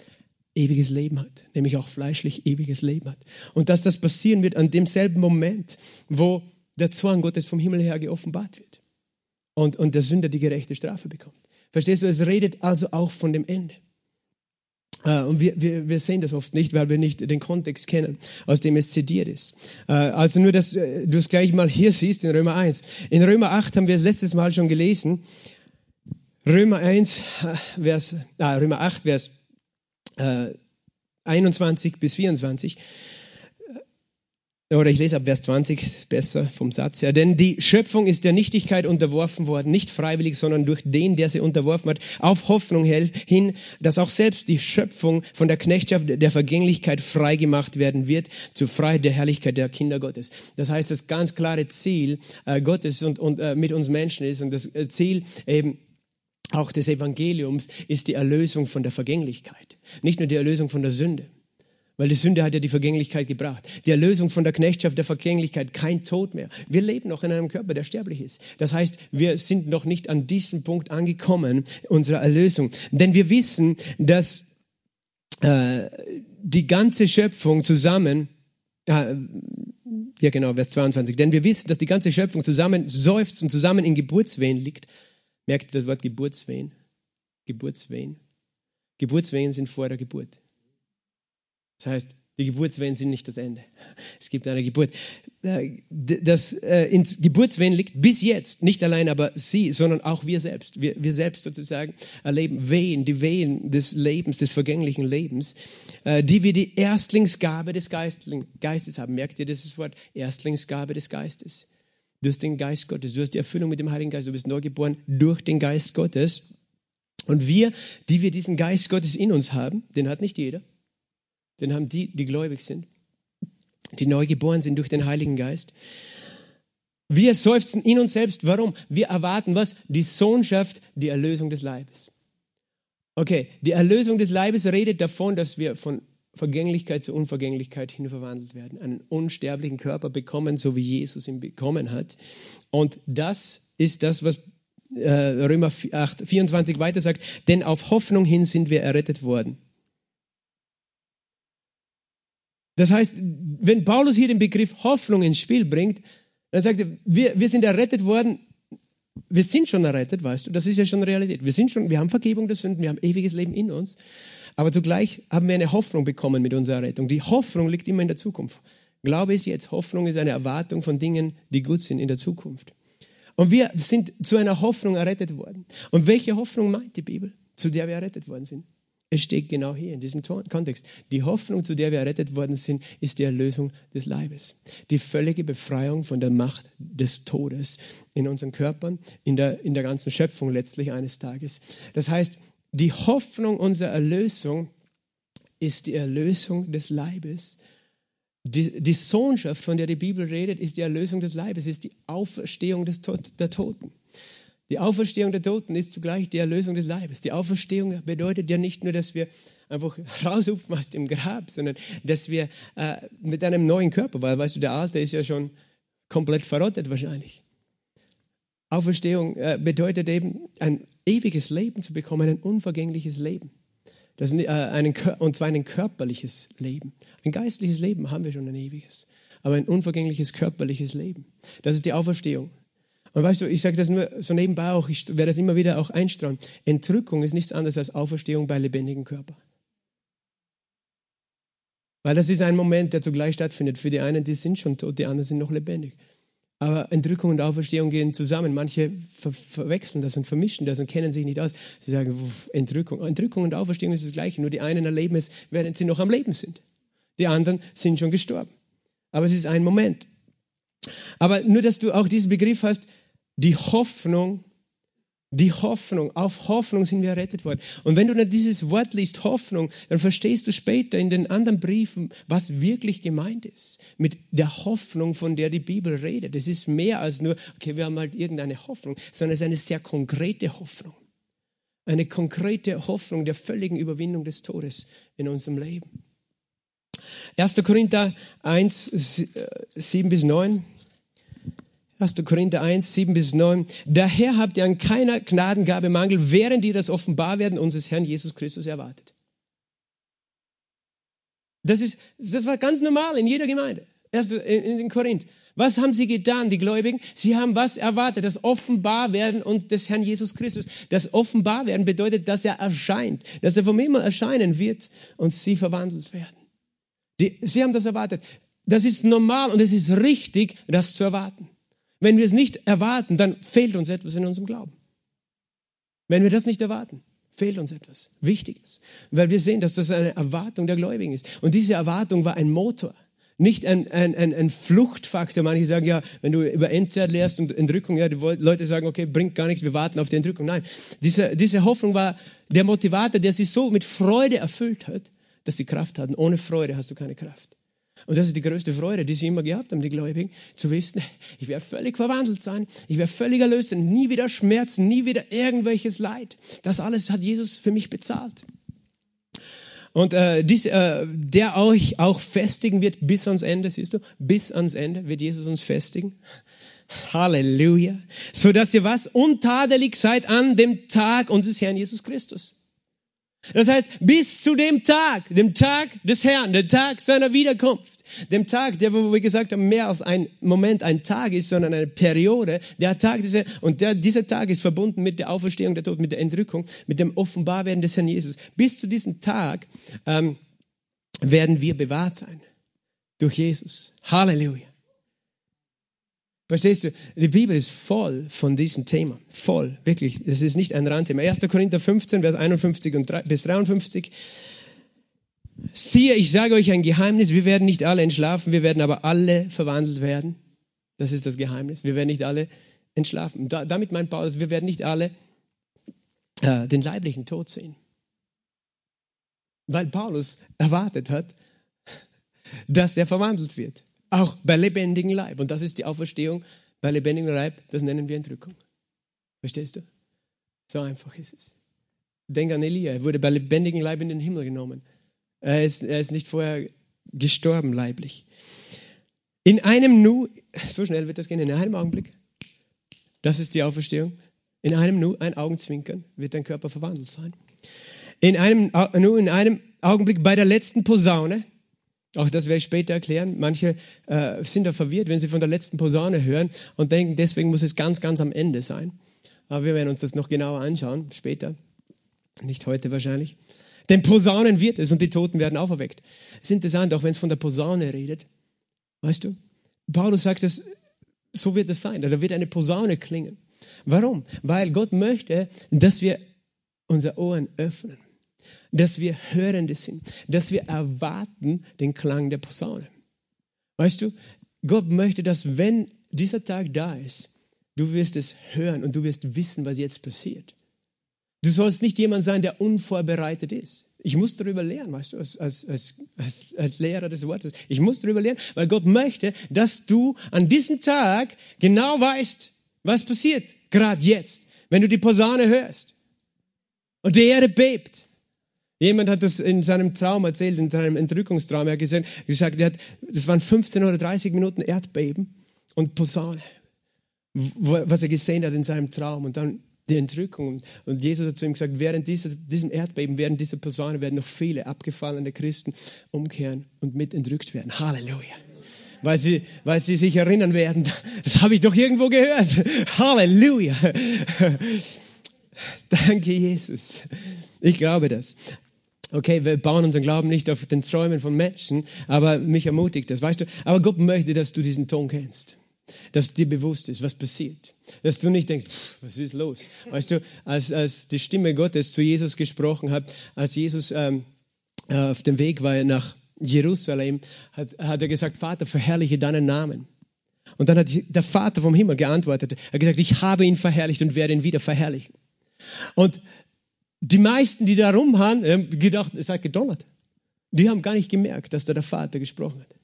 ewiges Leben hat, nämlich auch fleischlich ewiges Leben hat. Und dass das passieren wird an demselben Moment, wo der Zorn Gottes vom Himmel her geoffenbart wird und, und der Sünder die gerechte Strafe bekommt. Verstehst du, es redet also auch von dem Ende. Äh, und wir, wir, wir sehen das oft nicht, weil wir nicht den Kontext kennen, aus dem es zitiert ist. Äh, also nur, dass äh, du es gleich mal hier siehst in Römer 1. In Römer 8 haben wir es letztes Mal schon gelesen. Römer 1, Vers, ah, Römer 8, Vers äh, 21 bis 24. Oder ich lese ab Vers 20, besser vom Satz her. Denn die Schöpfung ist der Nichtigkeit unterworfen worden, nicht freiwillig, sondern durch den, der sie unterworfen hat, auf Hoffnung hin, dass auch selbst die Schöpfung von der Knechtschaft der Vergänglichkeit freigemacht werden wird, zur Freiheit der Herrlichkeit der Kinder Gottes. Das heißt, das ganz klare Ziel äh, Gottes und, und äh, mit uns Menschen ist und das äh, Ziel eben auch des Evangeliums ist die Erlösung von der Vergänglichkeit. Nicht nur die Erlösung von der Sünde, weil die Sünde hat ja die Vergänglichkeit gebracht. Die Erlösung von der Knechtschaft der Vergänglichkeit, kein Tod mehr. Wir leben noch in einem Körper, der sterblich ist. Das heißt, wir sind noch nicht an diesem Punkt angekommen, unserer Erlösung. Denn wir wissen, dass äh, die ganze Schöpfung zusammen, äh, ja genau, Vers 22, denn wir wissen, dass die ganze Schöpfung zusammen seufzt und zusammen in Geburtswehen liegt Merkt ihr das Wort Geburtswehen? Geburtswehen. Geburtswehen sind vor der Geburt. Das heißt, die Geburtswehen sind nicht das Ende. Es gibt eine Geburt. Äh, das äh, ins Geburtswehen liegt bis jetzt nicht allein aber sie, sondern auch wir selbst. Wir, wir selbst sozusagen erleben Wehen, die Wehen des Lebens, des vergänglichen Lebens, äh, die wir die Erstlingsgabe des Geistes haben. Merkt ihr dieses Wort? Erstlingsgabe des Geistes. Du hast den Geist Gottes, du hast die Erfüllung mit dem Heiligen Geist, du bist neu geboren durch den Geist Gottes. Und wir, die wir diesen Geist Gottes in uns haben, den hat nicht jeder, den haben die, die gläubig sind, die neu geboren sind durch den Heiligen Geist. Wir seufzen in uns selbst. Warum? Wir erwarten was? Die Sohnschaft, die Erlösung des Leibes. Okay, die Erlösung des Leibes redet davon, dass wir von Vergänglichkeit zur Unvergänglichkeit hin verwandelt werden, einen unsterblichen Körper bekommen, so wie Jesus ihn bekommen hat. Und das ist das, was äh, Römer 8, 24 weiter sagt, denn auf Hoffnung hin sind wir errettet worden. Das heißt, wenn Paulus hier den Begriff Hoffnung ins Spiel bringt, dann sagt er, wir, wir sind errettet worden, wir sind schon errettet, weißt du, das ist ja schon Realität. Wir sind schon, wir haben Vergebung der Sünden, wir haben ewiges Leben in uns, aber zugleich haben wir eine Hoffnung bekommen mit unserer Errettung. Die Hoffnung liegt immer in der Zukunft. Glaube ist jetzt, Hoffnung ist eine Erwartung von Dingen, die gut sind in der Zukunft. Und wir sind zu einer Hoffnung errettet worden. Und welche Hoffnung meint die Bibel, zu der wir errettet worden sind? Es steht genau hier in diesem Kontext. Die Hoffnung, zu der wir errettet worden sind, ist die Erlösung des Leibes. Die völlige Befreiung von der Macht des Todes in unseren Körpern, in der, in der ganzen Schöpfung letztlich eines Tages. Das heißt, die Hoffnung unserer Erlösung ist die Erlösung des Leibes. Die, die Sohnschaft, von der die Bibel redet, ist die Erlösung des Leibes, ist die Auferstehung des, der Toten. Die Auferstehung der Toten ist zugleich die Erlösung des Leibes. Die Auferstehung bedeutet ja nicht nur, dass wir einfach raushupfen aus dem Grab, sondern dass wir äh, mit einem neuen Körper, weil weißt du, der alte ist ja schon komplett verrottet wahrscheinlich. Auferstehung äh, bedeutet eben ein ewiges Leben zu bekommen, ein unvergängliches Leben. Das, äh, einen, und zwar ein körperliches Leben. Ein geistliches Leben haben wir schon ein ewiges, aber ein unvergängliches körperliches Leben. Das ist die Auferstehung. Und weißt du, ich sage das nur so nebenbei auch, ich werde das immer wieder auch einstrahlen. Entrückung ist nichts anderes als Auferstehung bei lebendigem Körper. Weil das ist ein Moment, der zugleich stattfindet. Für die einen, die sind schon tot, die anderen sind noch lebendig. Aber Entrückung und Auferstehung gehen zusammen. Manche ver verwechseln das und vermischen das und kennen sich nicht aus. Sie sagen, Entrückung. Entrückung und Auferstehung ist das Gleiche. Nur die einen erleben es, während sie noch am Leben sind. Die anderen sind schon gestorben. Aber es ist ein Moment. Aber nur, dass du auch diesen Begriff hast, die Hoffnung, die Hoffnung, auf Hoffnung sind wir errettet worden. Und wenn du dann dieses Wort liest, Hoffnung, dann verstehst du später in den anderen Briefen, was wirklich gemeint ist. Mit der Hoffnung, von der die Bibel redet. Es ist mehr als nur, okay, wir haben halt irgendeine Hoffnung, sondern es ist eine sehr konkrete Hoffnung. Eine konkrete Hoffnung der völligen Überwindung des Todes in unserem Leben. 1. Korinther 1, 7 bis 9. 1. Korinther 1, 7 bis 9. Daher habt ihr an keiner Gnadengabe Mangel, während ihr das Offenbarwerden unseres Herrn Jesus Christus erwartet. Das, ist, das war ganz normal in jeder Gemeinde. Erst in, in Korinth. Was haben sie getan, die Gläubigen? Sie haben was erwartet? Das Offenbarwerden des Herrn Jesus Christus. Das Offenbarwerden bedeutet, dass er erscheint, dass er vom Himmel erscheinen wird und sie verwandelt werden. Die, sie haben das erwartet. Das ist normal und es ist richtig, das zu erwarten. Wenn wir es nicht erwarten, dann fehlt uns etwas in unserem Glauben. Wenn wir das nicht erwarten, fehlt uns etwas Wichtiges, weil wir sehen, dass das eine Erwartung der Gläubigen ist. Und diese Erwartung war ein Motor, nicht ein, ein, ein, ein Fluchtfaktor. Manche sagen, ja, wenn du über Endzeit lehrst und Entrückung, ja, die Leute sagen, okay, bringt gar nichts, wir warten auf die Entrückung. Nein, diese, diese Hoffnung war der Motivator, der sie so mit Freude erfüllt hat, dass sie Kraft hatten. Ohne Freude hast du keine Kraft. Und das ist die größte Freude, die sie immer gehabt haben, die Gläubigen, zu wissen, ich werde völlig verwandelt sein, ich werde völlig erlöst sein, nie wieder Schmerzen, nie wieder irgendwelches Leid. Das alles hat Jesus für mich bezahlt. Und äh, dies, äh, der euch auch festigen wird bis ans Ende, siehst du, bis ans Ende wird Jesus uns festigen. Halleluja. So dass ihr was? Untadelig seid an dem Tag unseres Herrn Jesus Christus. Das heißt, bis zu dem Tag, dem Tag des Herrn, der Tag seiner Wiederkunft, dem Tag, der, wo wir gesagt haben, mehr als ein Moment, ein Tag ist, sondern eine Periode, der Tag, dieser, und der, dieser Tag ist verbunden mit der Auferstehung der Tod, mit der Entrückung, mit dem Offenbarwerden des Herrn Jesus. Bis zu diesem Tag ähm, werden wir bewahrt sein durch Jesus. Halleluja. Verstehst du? Die Bibel ist voll von diesem Thema. Voll, wirklich. Es ist nicht ein Randthema. 1. Korinther 15, Vers 51 und 3, bis 53. Siehe, ich sage euch ein Geheimnis, wir werden nicht alle entschlafen, wir werden aber alle verwandelt werden. Das ist das Geheimnis. Wir werden nicht alle entschlafen. Da, damit meint Paulus, wir werden nicht alle äh, den leiblichen Tod sehen. Weil Paulus erwartet hat, dass er verwandelt wird. Auch bei lebendigem Leib. Und das ist die Auferstehung bei lebendigem Leib, das nennen wir Entrückung. Verstehst du? So einfach ist es. Denk an Elia, er wurde bei lebendigem Leib in den Himmel genommen. Er ist, er ist nicht vorher gestorben leiblich. In einem Nu, so schnell wird das gehen, in einem Augenblick, das ist die Auferstehung, in einem Nu, ein Augenzwinkern, wird dein Körper verwandelt sein. In einem Nu, in einem Augenblick bei der letzten Posaune, Auch das werde ich später erklären. Manche äh, sind da verwirrt, wenn sie von der letzten Posaune hören und denken, deswegen muss es ganz, ganz am Ende sein. Aber wir werden uns das noch genauer anschauen, später. Nicht heute wahrscheinlich. Denn Posaunen wird es und die Toten werden auferweckt. Es ist interessant, auch wenn es von der Posaune redet. Weißt du? Paulus sagt es, so wird es sein. Da wird eine Posaune klingen. Warum? Weil Gott möchte, dass wir unsere Ohren öffnen. Dass wir Hörende sind. Dass wir erwarten den Klang der Posaune. Weißt du? Gott möchte, dass wenn dieser Tag da ist, du wirst es hören und du wirst wissen, was jetzt passiert. Du sollst nicht jemand sein, der unvorbereitet ist. Ich muss darüber lernen, weißt du, als, als, als, als, Lehrer des Wortes. Ich muss darüber lernen, weil Gott möchte, dass du an diesem Tag genau weißt, was passiert, gerade jetzt, wenn du die Posaune hörst. Und die Erde bebt. Jemand hat das in seinem Traum erzählt, in seinem Entrückungstraum. Er hat gesagt, gesagt er hat, das waren 15 oder 30 Minuten Erdbeben und Posaune, was er gesehen hat in seinem Traum. Und dann die Entrückung. Und Jesus hat zu ihm gesagt, während dieser, diesem Erdbeben, während dieser Personen werden noch viele abgefallene Christen umkehren und mit entrückt werden. Halleluja. Weil sie, weil sie sich erinnern werden, das habe ich doch irgendwo gehört. Halleluja. Danke, Jesus. Ich glaube das. Okay, wir bauen unseren Glauben nicht auf den Träumen von Menschen, aber mich ermutigt das, weißt du. Aber Gott möchte, dass du diesen Ton kennst dass dir bewusst ist, was passiert. Dass du nicht denkst, pff, was ist los? Weißt du, als, als die Stimme Gottes zu Jesus gesprochen hat, als Jesus ähm, äh, auf dem Weg war nach Jerusalem, hat, hat er gesagt, Vater, verherrliche deinen Namen. Und dann hat der Vater vom Himmel geantwortet, er hat gesagt, ich habe ihn verherrlicht und werde ihn wieder verherrlichen. Und die meisten, die da rumhaben, haben gedacht, es hat gedonnert. Die haben gar nicht gemerkt, dass da der Vater gesprochen hat.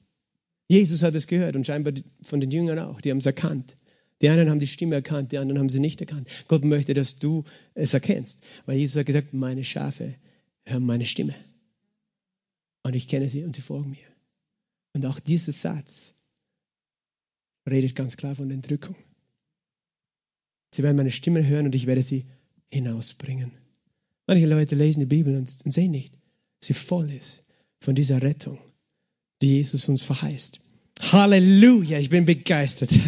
Jesus hat es gehört und scheinbar von den Jüngern auch. Die haben es erkannt. Die einen haben die Stimme erkannt, die anderen haben sie nicht erkannt. Gott möchte, dass du es erkennst. Weil Jesus hat gesagt, meine Schafe hören meine Stimme. Und ich kenne sie und sie folgen mir. Und auch dieser Satz redet ganz klar von Entrückung. Sie werden meine Stimme hören und ich werde sie hinausbringen. Manche Leute lesen die Bibel und sehen nicht, sie voll ist von dieser Rettung die Jesus uns verheißt. Halleluja, ich bin begeistert.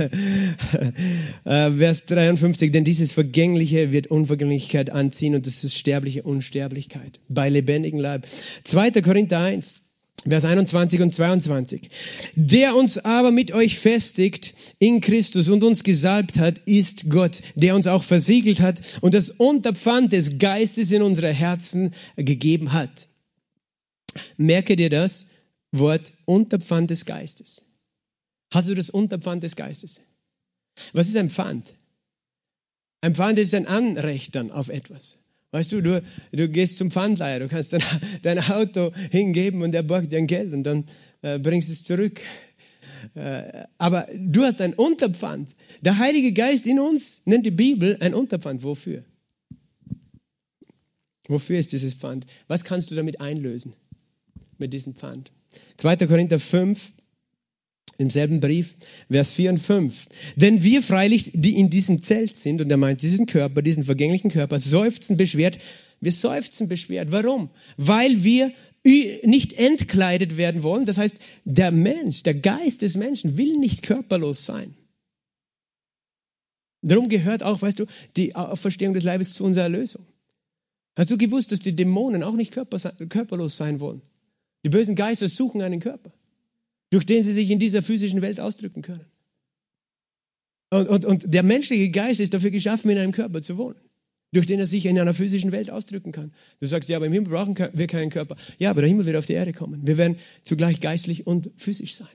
Äh, Vers 53, denn dieses Vergängliche wird Unvergänglichkeit anziehen und das ist sterbliche Unsterblichkeit bei lebendigem Leib. 2. Korinther 1, Vers 21 und 22. Der uns aber mit euch festigt in Christus und uns gesalbt hat, ist Gott, der uns auch versiegelt hat und das Unterpfand des Geistes in unsere Herzen gegeben hat. Merke dir das? Wort Unterpfand des Geistes. Hast du das Unterpfand des Geistes? Was ist ein Pfand? Ein Pfand ist ein Anrecht dann auf etwas. Weißt du, du, du gehst zum Pfandleiher, du kannst dein, dein Auto hingeben und er borgt dir ein Geld und dann äh, bringst es zurück. Äh, aber du hast ein Unterpfand. Der Heilige Geist in uns nennt die Bibel ein Unterpfand. Wofür? Wofür ist dieses Pfand? Was kannst du damit einlösen? Mit diesem Pfand? 2. Korinther 5, im selben Brief, Vers 4 und 5. Denn wir freilich, die in diesem Zelt sind, und er meint diesen Körper, diesen vergänglichen Körper, seufzen beschwert. Wir seufzen beschwert. Warum? Weil wir nicht entkleidet werden wollen. Das heißt, der Mensch, der Geist des Menschen will nicht körperlos sein. Darum gehört auch, weißt du, die Auferstehung des Leibes zu unserer Erlösung. Hast du gewusst, dass die Dämonen auch nicht körperlos sein wollen? Die bösen Geister suchen einen Körper, durch den sie sich in dieser physischen Welt ausdrücken können. Und, und, und der menschliche Geist ist dafür geschaffen, in einem Körper zu wohnen, durch den er sich in einer physischen Welt ausdrücken kann. Du sagst, ja, aber im Himmel brauchen wir keinen Körper. Ja, aber der Himmel wird auf die Erde kommen. Wir werden zugleich geistlich und physisch sein.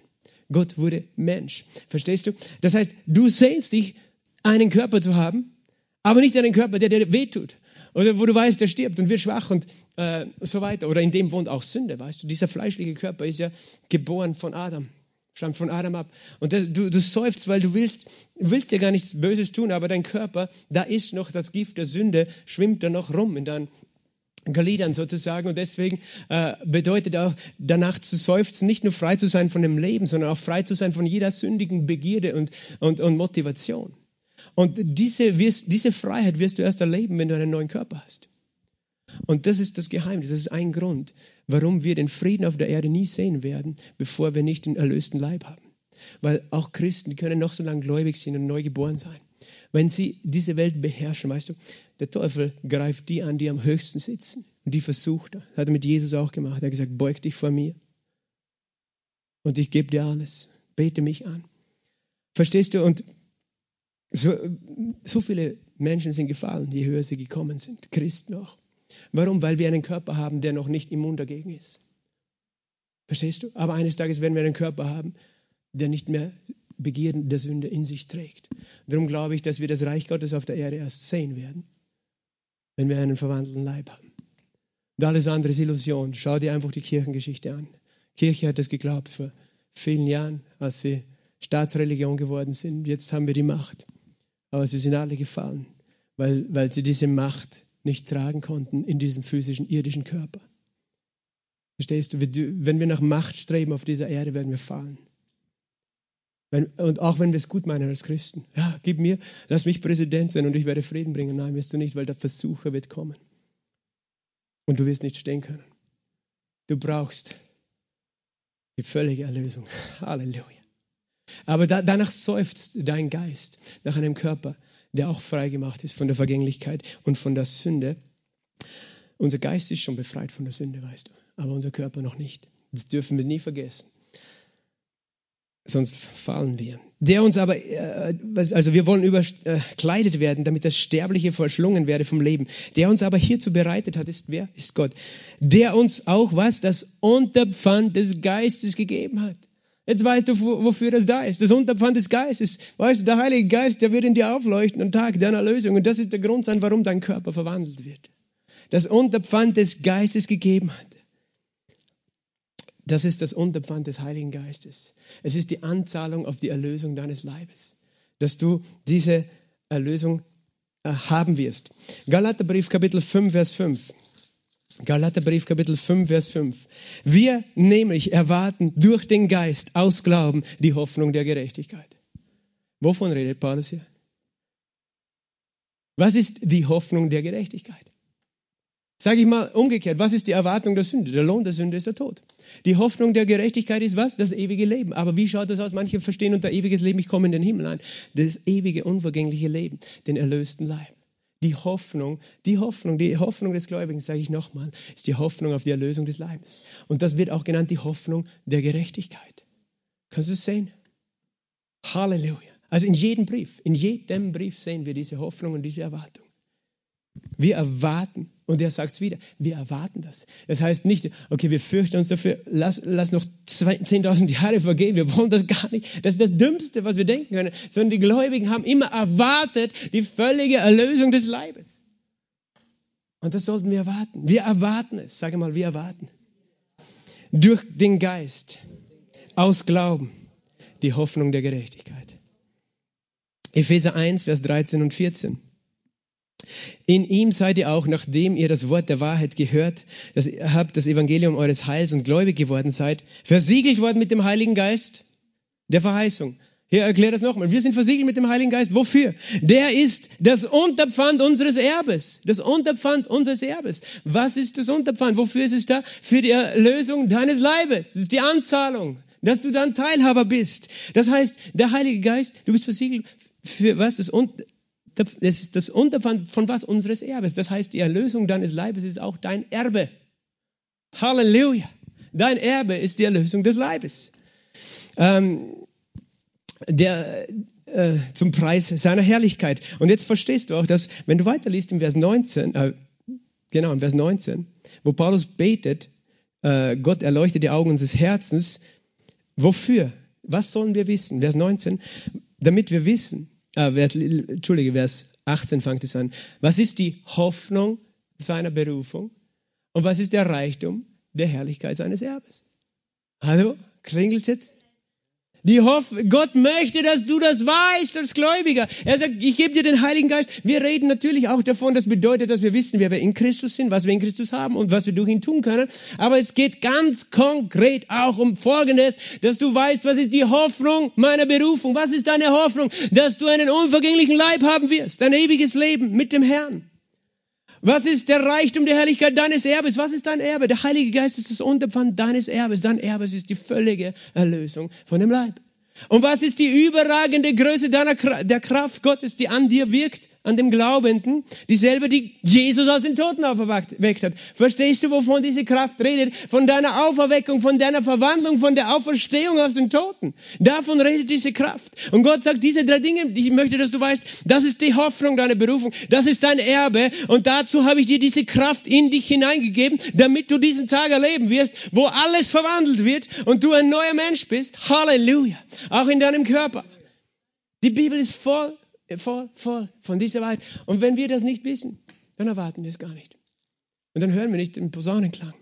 Gott wurde Mensch. Verstehst du? Das heißt, du sehnst dich, einen Körper zu haben, aber nicht einen Körper, der dir wehtut, oder wo du weißt, der stirbt und wird schwach und äh, so weiter. Oder in dem wohnt auch Sünde, weißt du. Dieser fleischliche Körper ist ja geboren von Adam, stammt von Adam ab. Und das, du, du seufzt, weil du willst, willst dir gar nichts Böses tun, aber dein Körper, da ist noch das Gift der Sünde, schwimmt da noch rum in deinen Gliedern sozusagen. Und deswegen äh, bedeutet auch danach zu seufzen, nicht nur frei zu sein von dem Leben, sondern auch frei zu sein von jeder sündigen Begierde und, und, und Motivation. Und diese, diese Freiheit wirst du erst erleben, wenn du einen neuen Körper hast. Und das ist das Geheimnis, das ist ein Grund, warum wir den Frieden auf der Erde nie sehen werden, bevor wir nicht den erlösten Leib haben. Weil auch Christen können noch so lange gläubig sein und neu geboren sein. Wenn sie diese Welt beherrschen, weißt du, der Teufel greift die an, die am höchsten sitzen. Und die versucht er. Das hat er mit Jesus auch gemacht. Er hat gesagt, beug dich vor mir. Und ich gebe dir alles. Bete mich an. Verstehst du? Und so, so viele Menschen sind gefallen, je höher sie gekommen sind. Christen auch. Warum? Weil wir einen Körper haben, der noch nicht immun dagegen ist. Verstehst du? Aber eines Tages werden wir einen Körper haben, der nicht mehr Begierden der Sünde in sich trägt. Darum glaube ich, dass wir das Reich Gottes auf der Erde erst sehen werden, wenn wir einen verwandelten Leib haben. Und alles andere ist Illusion. Schau dir einfach die Kirchengeschichte an. Die Kirche hat das geglaubt vor vielen Jahren, als sie Staatsreligion geworden sind. Jetzt haben wir die Macht. Aber sie sind alle gefallen, weil, weil sie diese Macht nicht tragen konnten in diesem physischen, irdischen Körper. Verstehst du? Wenn wir nach Macht streben auf dieser Erde, werden wir fallen. Wenn, und auch wenn wir es gut meinen als Christen. Ja, gib mir, lass mich Präsident sein und ich werde Frieden bringen. Nein, wirst du nicht, weil der Versucher wird kommen. Und du wirst nicht stehen können. Du brauchst die völlige Erlösung. Halleluja. Aber da, danach seufzt dein Geist nach einem Körper, der auch frei gemacht ist von der Vergänglichkeit und von der Sünde. Unser Geist ist schon befreit von der Sünde, weißt du, aber unser Körper noch nicht. Das dürfen wir nie vergessen sonst fallen wir. Der uns aber, äh, also wir wollen überkleidet werden, damit das Sterbliche verschlungen werde vom Leben. Der uns aber hierzu bereitet hat, ist wer? Ist Gott. Der uns auch was? Das Unterpfand des Geistes gegeben hat. Jetzt weißt du, wofür das da ist. Das Unterpfand des Geistes. Weißt du, der Heilige Geist, der wird in dir aufleuchten am Tag deiner Lösung. Und das ist der Grund sein, warum dein Körper verwandelt wird. Das Unterpfand des Geistes gegeben hat. Das ist das Unterpfand des Heiligen Geistes. Es ist die Anzahlung auf die Erlösung deines Leibes, dass du diese Erlösung äh, haben wirst. Galaterbrief Kapitel 5, Vers 5. Galaterbrief Kapitel 5, Vers 5. Wir nämlich erwarten durch den Geist aus Glauben die Hoffnung der Gerechtigkeit. Wovon redet Paulus hier? Was ist die Hoffnung der Gerechtigkeit? Sage ich mal umgekehrt, was ist die Erwartung der Sünde? Der Lohn der Sünde ist der Tod. Die Hoffnung der Gerechtigkeit ist was? Das ewige Leben. Aber wie schaut das aus? Manche verstehen unter ewiges Leben, ich komme in den Himmel ein. Das ewige, unvergängliche Leben, den erlösten Leib. Die Hoffnung, die Hoffnung, die Hoffnung des Gläubigen, sage ich nochmal, ist die Hoffnung auf die Erlösung des Leibes. Und das wird auch genannt die Hoffnung der Gerechtigkeit. Kannst du es sehen? Halleluja. Also in jedem Brief, in jedem Brief sehen wir diese Hoffnung und diese Erwartung. Wir erwarten, und er sagt es wieder, wir erwarten das. Das heißt nicht, okay, wir fürchten uns dafür, lass, lass noch 10.000 Jahre vergehen, wir wollen das gar nicht. Das ist das Dümmste, was wir denken können. Sondern die Gläubigen haben immer erwartet die völlige Erlösung des Leibes. Und das sollten wir erwarten. Wir erwarten es. Sage mal, wir erwarten. Durch den Geist, aus Glauben, die Hoffnung der Gerechtigkeit. Epheser 1, Vers 13 und 14. In ihm seid ihr auch, nachdem ihr das Wort der Wahrheit gehört, ihr habt das Evangelium eures Heils und gläubig geworden seid, versiegelt worden mit dem Heiligen Geist der Verheißung. Hier erklärt das nochmal. Wir sind versiegelt mit dem Heiligen Geist. Wofür? Der ist das Unterpfand unseres Erbes. Das Unterpfand unseres Erbes. Was ist das Unterpfand? Wofür ist es da? Für die Erlösung deines Leibes. Das ist die Anzahlung, dass du dann Teilhaber bist. Das heißt, der Heilige Geist, du bist versiegelt für was? Das Unterpfand das ist das Unterpfand von was? Unseres Erbes. Das heißt, die Erlösung deines Leibes ist auch dein Erbe. Halleluja. Dein Erbe ist die Erlösung des Leibes. Ähm, der, äh, zum Preis seiner Herrlichkeit. Und jetzt verstehst du auch, dass, wenn du weiterliest im Vers 19, äh, genau, im Vers 19, wo Paulus betet, äh, Gott erleuchtet die Augen unseres Herzens. Wofür? Was sollen wir wissen? Vers 19, damit wir wissen, äh, Vers, Entschuldige, Vers 18 fängt es an. Was ist die Hoffnung seiner Berufung? Und was ist der Reichtum der Herrlichkeit seines Erbes? Hallo? Klingelt jetzt? Die Hoff Gott möchte, dass du das weißt als Gläubiger. Er sagt, ich gebe dir den Heiligen Geist. Wir reden natürlich auch davon, das bedeutet, dass wir wissen, wer wir in Christus sind, was wir in Christus haben und was wir durch ihn tun können. Aber es geht ganz konkret auch um Folgendes, dass du weißt, was ist die Hoffnung meiner Berufung? Was ist deine Hoffnung? Dass du einen unvergänglichen Leib haben wirst, ein ewiges Leben mit dem Herrn. Was ist der Reichtum der Herrlichkeit deines Erbes? Was ist dein Erbe? Der Heilige Geist ist das Unterpfand deines Erbes. Dein Erbe ist die völlige Erlösung von dem Leib. Und was ist die überragende Größe deiner, der Kraft Gottes, die an dir wirkt? An dem Glaubenden, dieselbe, die Jesus aus den Toten auferweckt hat. Verstehst du, wovon diese Kraft redet? Von deiner Auferweckung, von deiner Verwandlung, von der Auferstehung aus den Toten. Davon redet diese Kraft. Und Gott sagt, diese drei Dinge, ich möchte, dass du weißt, das ist die Hoffnung deiner Berufung, das ist dein Erbe und dazu habe ich dir diese Kraft in dich hineingegeben, damit du diesen Tag erleben wirst, wo alles verwandelt wird und du ein neuer Mensch bist. Halleluja. Auch in deinem Körper. Die Bibel ist voll voll, voll von dieser Wahrheit. Und wenn wir das nicht wissen, dann erwarten wir es gar nicht. Und dann hören wir nicht den Posaunenklang.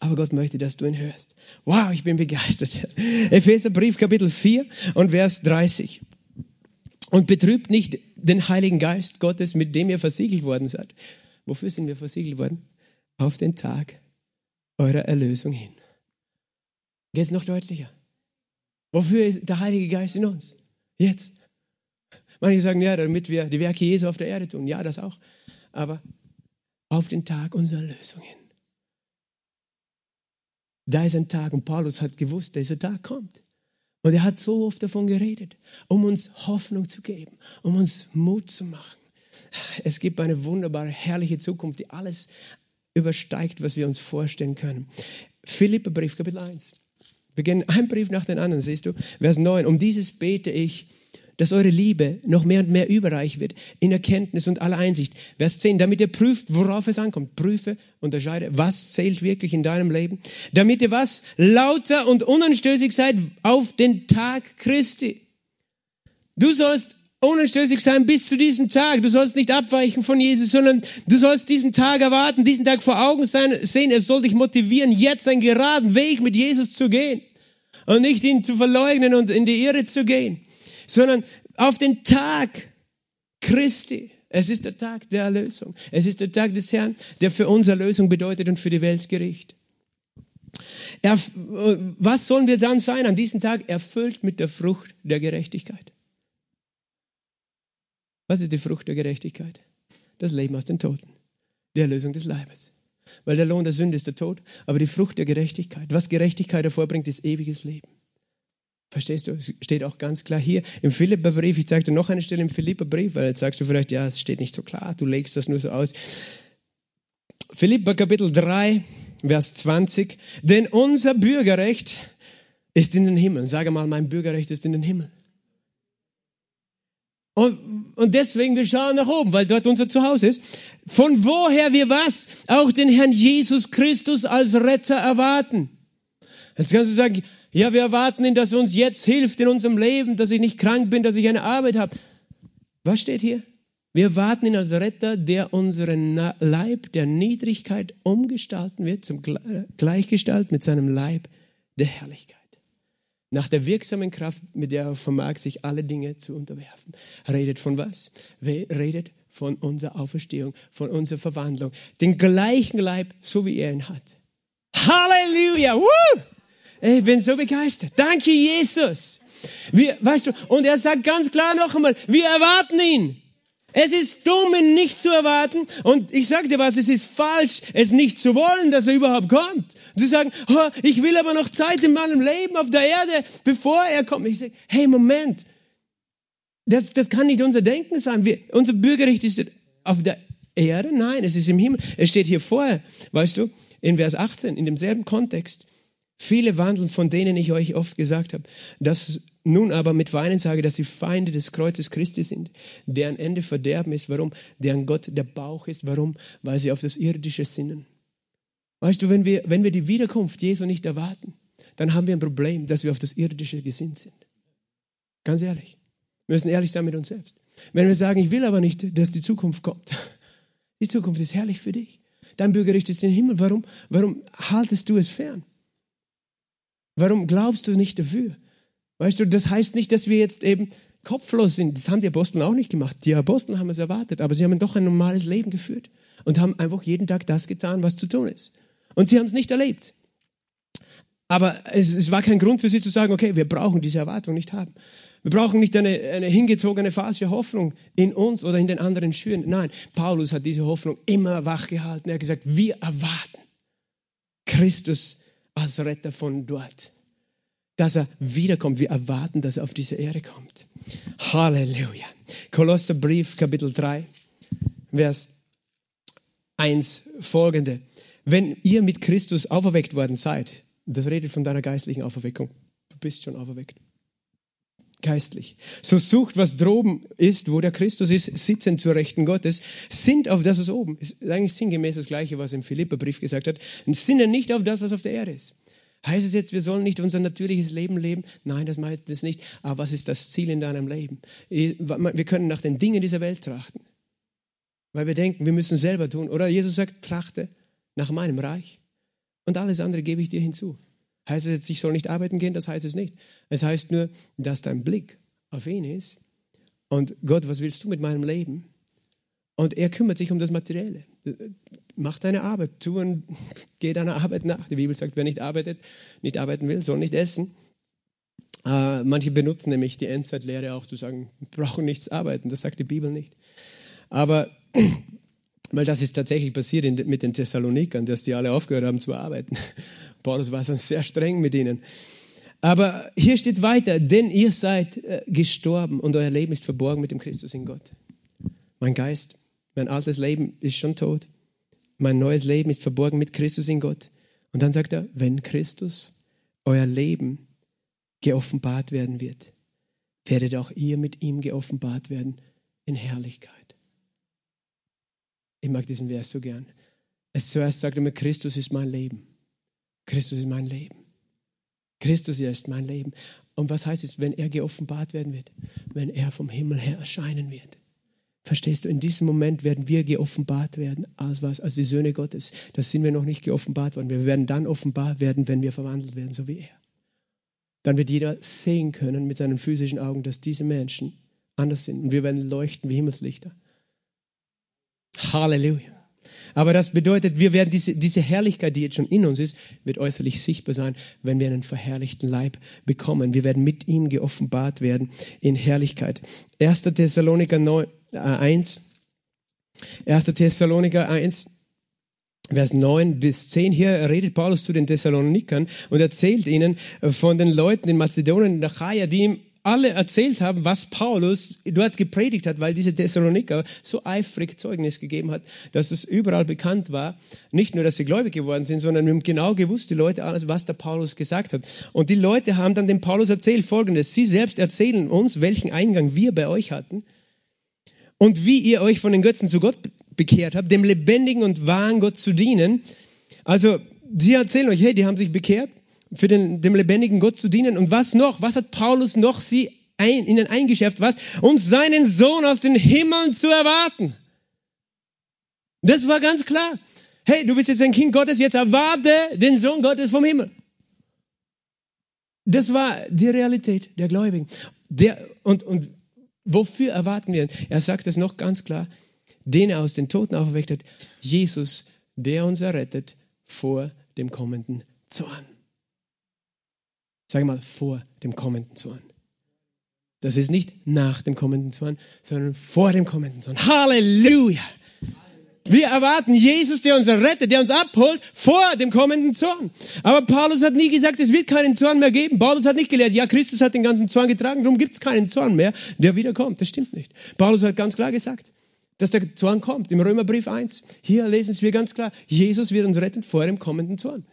Aber Gott möchte, dass du ihn hörst. Wow, ich bin begeistert. Epheserbrief Kapitel 4 und Vers 30. Und betrübt nicht den Heiligen Geist Gottes, mit dem ihr versiegelt worden seid. Wofür sind wir versiegelt worden? Auf den Tag eurer Erlösung hin. Geht es noch deutlicher? Wofür ist der Heilige Geist in uns? Jetzt. Manche sagen, ja, damit wir die Werke Jesu auf der Erde tun. Ja, das auch. Aber auf den Tag unserer Lösung hin. Da ist ein Tag und Paulus hat gewusst, dieser Tag kommt. Und er hat so oft davon geredet, um uns Hoffnung zu geben, um uns Mut zu machen. Es gibt eine wunderbare, herrliche Zukunft, die alles übersteigt, was wir uns vorstellen können. Philipperbrief, Kapitel 1. Wir beginnen ein Brief nach dem anderen, siehst du? Vers 9. Um dieses bete ich, dass eure Liebe noch mehr und mehr überreich wird in Erkenntnis und aller Einsicht. Vers 10, damit ihr prüft, worauf es ankommt. Prüfe, unterscheide, was zählt wirklich in deinem Leben. Damit ihr was? Lauter und unanstößig seid auf den Tag Christi. Du sollst unanstößig sein bis zu diesem Tag. Du sollst nicht abweichen von Jesus, sondern du sollst diesen Tag erwarten, diesen Tag vor Augen sein, sehen. Es soll dich motivieren, jetzt einen geraden Weg mit Jesus zu gehen und nicht ihn zu verleugnen und in die Irre zu gehen sondern auf den Tag Christi. Es ist der Tag der Erlösung. Es ist der Tag des Herrn, der für uns Erlösung bedeutet und für die Welt Gericht. Er, was sollen wir dann sein an diesem Tag? Erfüllt mit der Frucht der Gerechtigkeit. Was ist die Frucht der Gerechtigkeit? Das Leben aus den Toten. Die Erlösung des Leibes. Weil der Lohn der Sünde ist der Tod, aber die Frucht der Gerechtigkeit, was Gerechtigkeit hervorbringt, ist ewiges Leben. Verstehst du? Es steht auch ganz klar hier im Philipperbrief. Ich zeige dir noch eine Stelle im Philipperbrief, weil jetzt sagst du vielleicht, ja, es steht nicht so klar, du legst das nur so aus. Philipper Kapitel 3, Vers 20. Denn unser Bürgerrecht ist in den Himmel. Sage mal, mein Bürgerrecht ist in den Himmel. Und, und deswegen, wir schauen nach oben, weil dort unser Zuhause ist. Von woher wir was? Auch den Herrn Jesus Christus als Retter erwarten. Jetzt kannst du sagen, ja, wir erwarten ihn, dass er uns jetzt hilft in unserem Leben, dass ich nicht krank bin, dass ich eine Arbeit habe. Was steht hier? Wir erwarten ihn als Retter, der unseren Leib der Niedrigkeit umgestalten wird, zum Gleichgestalt mit seinem Leib der Herrlichkeit. Nach der wirksamen Kraft, mit der er vermag, sich alle Dinge zu unterwerfen. Redet von was? Redet von unserer Auferstehung, von unserer Verwandlung. Den gleichen Leib, so wie er ihn hat. Halleluja! Woo! Ich bin so begeistert. Danke, Jesus. Wir, weißt du, und er sagt ganz klar noch einmal, wir erwarten ihn. Es ist dumm, ihn nicht zu erwarten. Und ich sage dir was, es ist falsch, es nicht zu wollen, dass er überhaupt kommt. zu sagen, oh, ich will aber noch Zeit in meinem Leben auf der Erde, bevor er kommt. Ich sage, hey, Moment. Das, das kann nicht unser Denken sein. Wir, unser Bürgerrecht ist auf der Erde? Nein, es ist im Himmel. Es steht hier vorher, weißt du, in Vers 18, in demselben Kontext. Viele wandeln, von denen ich euch oft gesagt habe, dass nun aber mit Weinen sage, dass sie Feinde des Kreuzes Christi sind, deren Ende Verderben ist. Warum? Deren Gott der Bauch ist. Warum? Weil sie auf das Irdische sinnen. Weißt du, wenn wir, wenn wir die Wiederkunft Jesu nicht erwarten, dann haben wir ein Problem, dass wir auf das Irdische gesinnt sind. Ganz ehrlich. Wir müssen ehrlich sein mit uns selbst. Wenn wir sagen, ich will aber nicht, dass die Zukunft kommt. Die Zukunft ist herrlich für dich. Dein Bürgerrecht ist im Himmel. Warum? Warum haltest du es fern? Warum glaubst du nicht dafür? Weißt du, das heißt nicht, dass wir jetzt eben kopflos sind. Das haben die Apostel auch nicht gemacht. Die Apostel haben es erwartet, aber sie haben doch ein normales Leben geführt und haben einfach jeden Tag das getan, was zu tun ist. Und sie haben es nicht erlebt. Aber es, es, war kein Grund für sie zu sagen, okay, wir brauchen diese Erwartung nicht haben. Wir brauchen nicht eine, eine hingezogene falsche Hoffnung in uns oder in den anderen schüren. Nein, Paulus hat diese Hoffnung immer wachgehalten. Er hat gesagt, wir erwarten Christus als Retter von dort. Dass er wiederkommt. Wir erwarten, dass er auf diese Erde kommt. Halleluja. Kolosserbrief, Kapitel 3, Vers 1 folgende. Wenn ihr mit Christus auferweckt worden seid, das redet von deiner geistlichen Auferweckung. Du bist schon auferweckt geistlich. So sucht, was droben ist, wo der Christus ist, sitzen zur Rechten Gottes, sind auf das, was oben ist. Eigentlich sinngemäß das Gleiche, was im Philipperbrief gesagt hat. Und sinnen nicht auf das, was auf der Erde ist. Heißt es jetzt, wir sollen nicht unser natürliches Leben leben? Nein, das meint es nicht. Aber was ist das Ziel in deinem Leben? Wir können nach den Dingen dieser Welt trachten. Weil wir denken, wir müssen selber tun. Oder Jesus sagt, trachte nach meinem Reich. Und alles andere gebe ich dir hinzu. Heißt es jetzt, ich soll nicht arbeiten gehen? Das heißt es nicht. Es heißt nur, dass dein Blick auf ihn ist. Und Gott, was willst du mit meinem Leben? Und er kümmert sich um das Materielle. Mach deine Arbeit, tu und geh deiner Arbeit nach. Die Bibel sagt, wer nicht arbeitet, nicht arbeiten will, soll nicht essen. Äh, manche benutzen nämlich die Endzeitlehre auch zu sagen, wir brauchen nichts arbeiten. Das sagt die Bibel nicht. Aber weil das ist tatsächlich passiert in, mit den Thessalonikern, dass die alle aufgehört haben zu arbeiten. Paulus war dann sehr streng mit ihnen. Aber hier steht weiter, denn ihr seid äh, gestorben und euer Leben ist verborgen mit dem Christus in Gott. Mein Geist, mein altes Leben ist schon tot. Mein neues Leben ist verborgen mit Christus in Gott. Und dann sagt er, wenn Christus euer Leben geoffenbart werden wird, werdet auch ihr mit ihm geoffenbart werden in Herrlichkeit. Ich mag diesen Vers so gern. Es zuerst sagt er mir, Christus ist mein Leben. Christus ist mein Leben. Christus ist mein Leben. Und was heißt es, wenn er geoffenbart werden wird? Wenn er vom Himmel her erscheinen wird. Verstehst du, in diesem Moment werden wir geoffenbart werden als was? Als die Söhne Gottes. Das sind wir noch nicht geoffenbart worden. Wir werden dann offenbar werden, wenn wir verwandelt werden, so wie er. Dann wird jeder sehen können mit seinen physischen Augen, dass diese Menschen anders sind. Und wir werden leuchten wie Himmelslichter. Halleluja. Aber das bedeutet, wir werden diese, diese Herrlichkeit, die jetzt schon in uns ist, wird äußerlich sichtbar sein, wenn wir einen verherrlichten Leib bekommen. Wir werden mit ihm geoffenbart werden in Herrlichkeit. 1. Thessaloniker 9, äh, 1. 1. Thessaloniker 1. Vers 9 bis 10. Hier redet Paulus zu den Thessalonikern und erzählt ihnen von den Leuten in Mazedonien und Achaia, die ihm alle erzählt haben, was Paulus dort gepredigt hat, weil diese Thessaloniker so eifrig Zeugnis gegeben hat, dass es überall bekannt war. Nicht nur, dass sie gläubig geworden sind, sondern wir haben genau gewusst, die Leute alles, was der Paulus gesagt hat. Und die Leute haben dann dem Paulus erzählt Folgendes. Sie selbst erzählen uns, welchen Eingang wir bei euch hatten und wie ihr euch von den Götzen zu Gott bekehrt habt, dem lebendigen und wahren Gott zu dienen. Also, sie erzählen euch, hey, die haben sich bekehrt für den, dem lebendigen Gott zu dienen. Und was noch? Was hat Paulus noch sie ein, ihnen eingeschärft? Was? Und seinen Sohn aus den Himmeln zu erwarten. Das war ganz klar. Hey, du bist jetzt ein Kind Gottes, jetzt erwarte den Sohn Gottes vom Himmel. Das war die Realität der Gläubigen. Der, und, und wofür erwarten wir? Er sagt es noch ganz klar, den er aus den Toten auferweckt hat, Jesus, der uns errettet vor dem kommenden Zorn. Sag mal, vor dem kommenden Zorn. Das ist nicht nach dem kommenden Zorn, sondern vor dem kommenden Zorn. Halleluja! Wir erwarten Jesus, der uns rettet, der uns abholt vor dem kommenden Zorn. Aber Paulus hat nie gesagt, es wird keinen Zorn mehr geben. Paulus hat nicht gelehrt, ja, Christus hat den ganzen Zorn getragen, darum gibt es keinen Zorn mehr, der wiederkommt. Das stimmt nicht. Paulus hat ganz klar gesagt, dass der Zorn kommt. Im Römerbrief 1, hier lesen wir ganz klar, Jesus wird uns retten vor dem kommenden Zorn.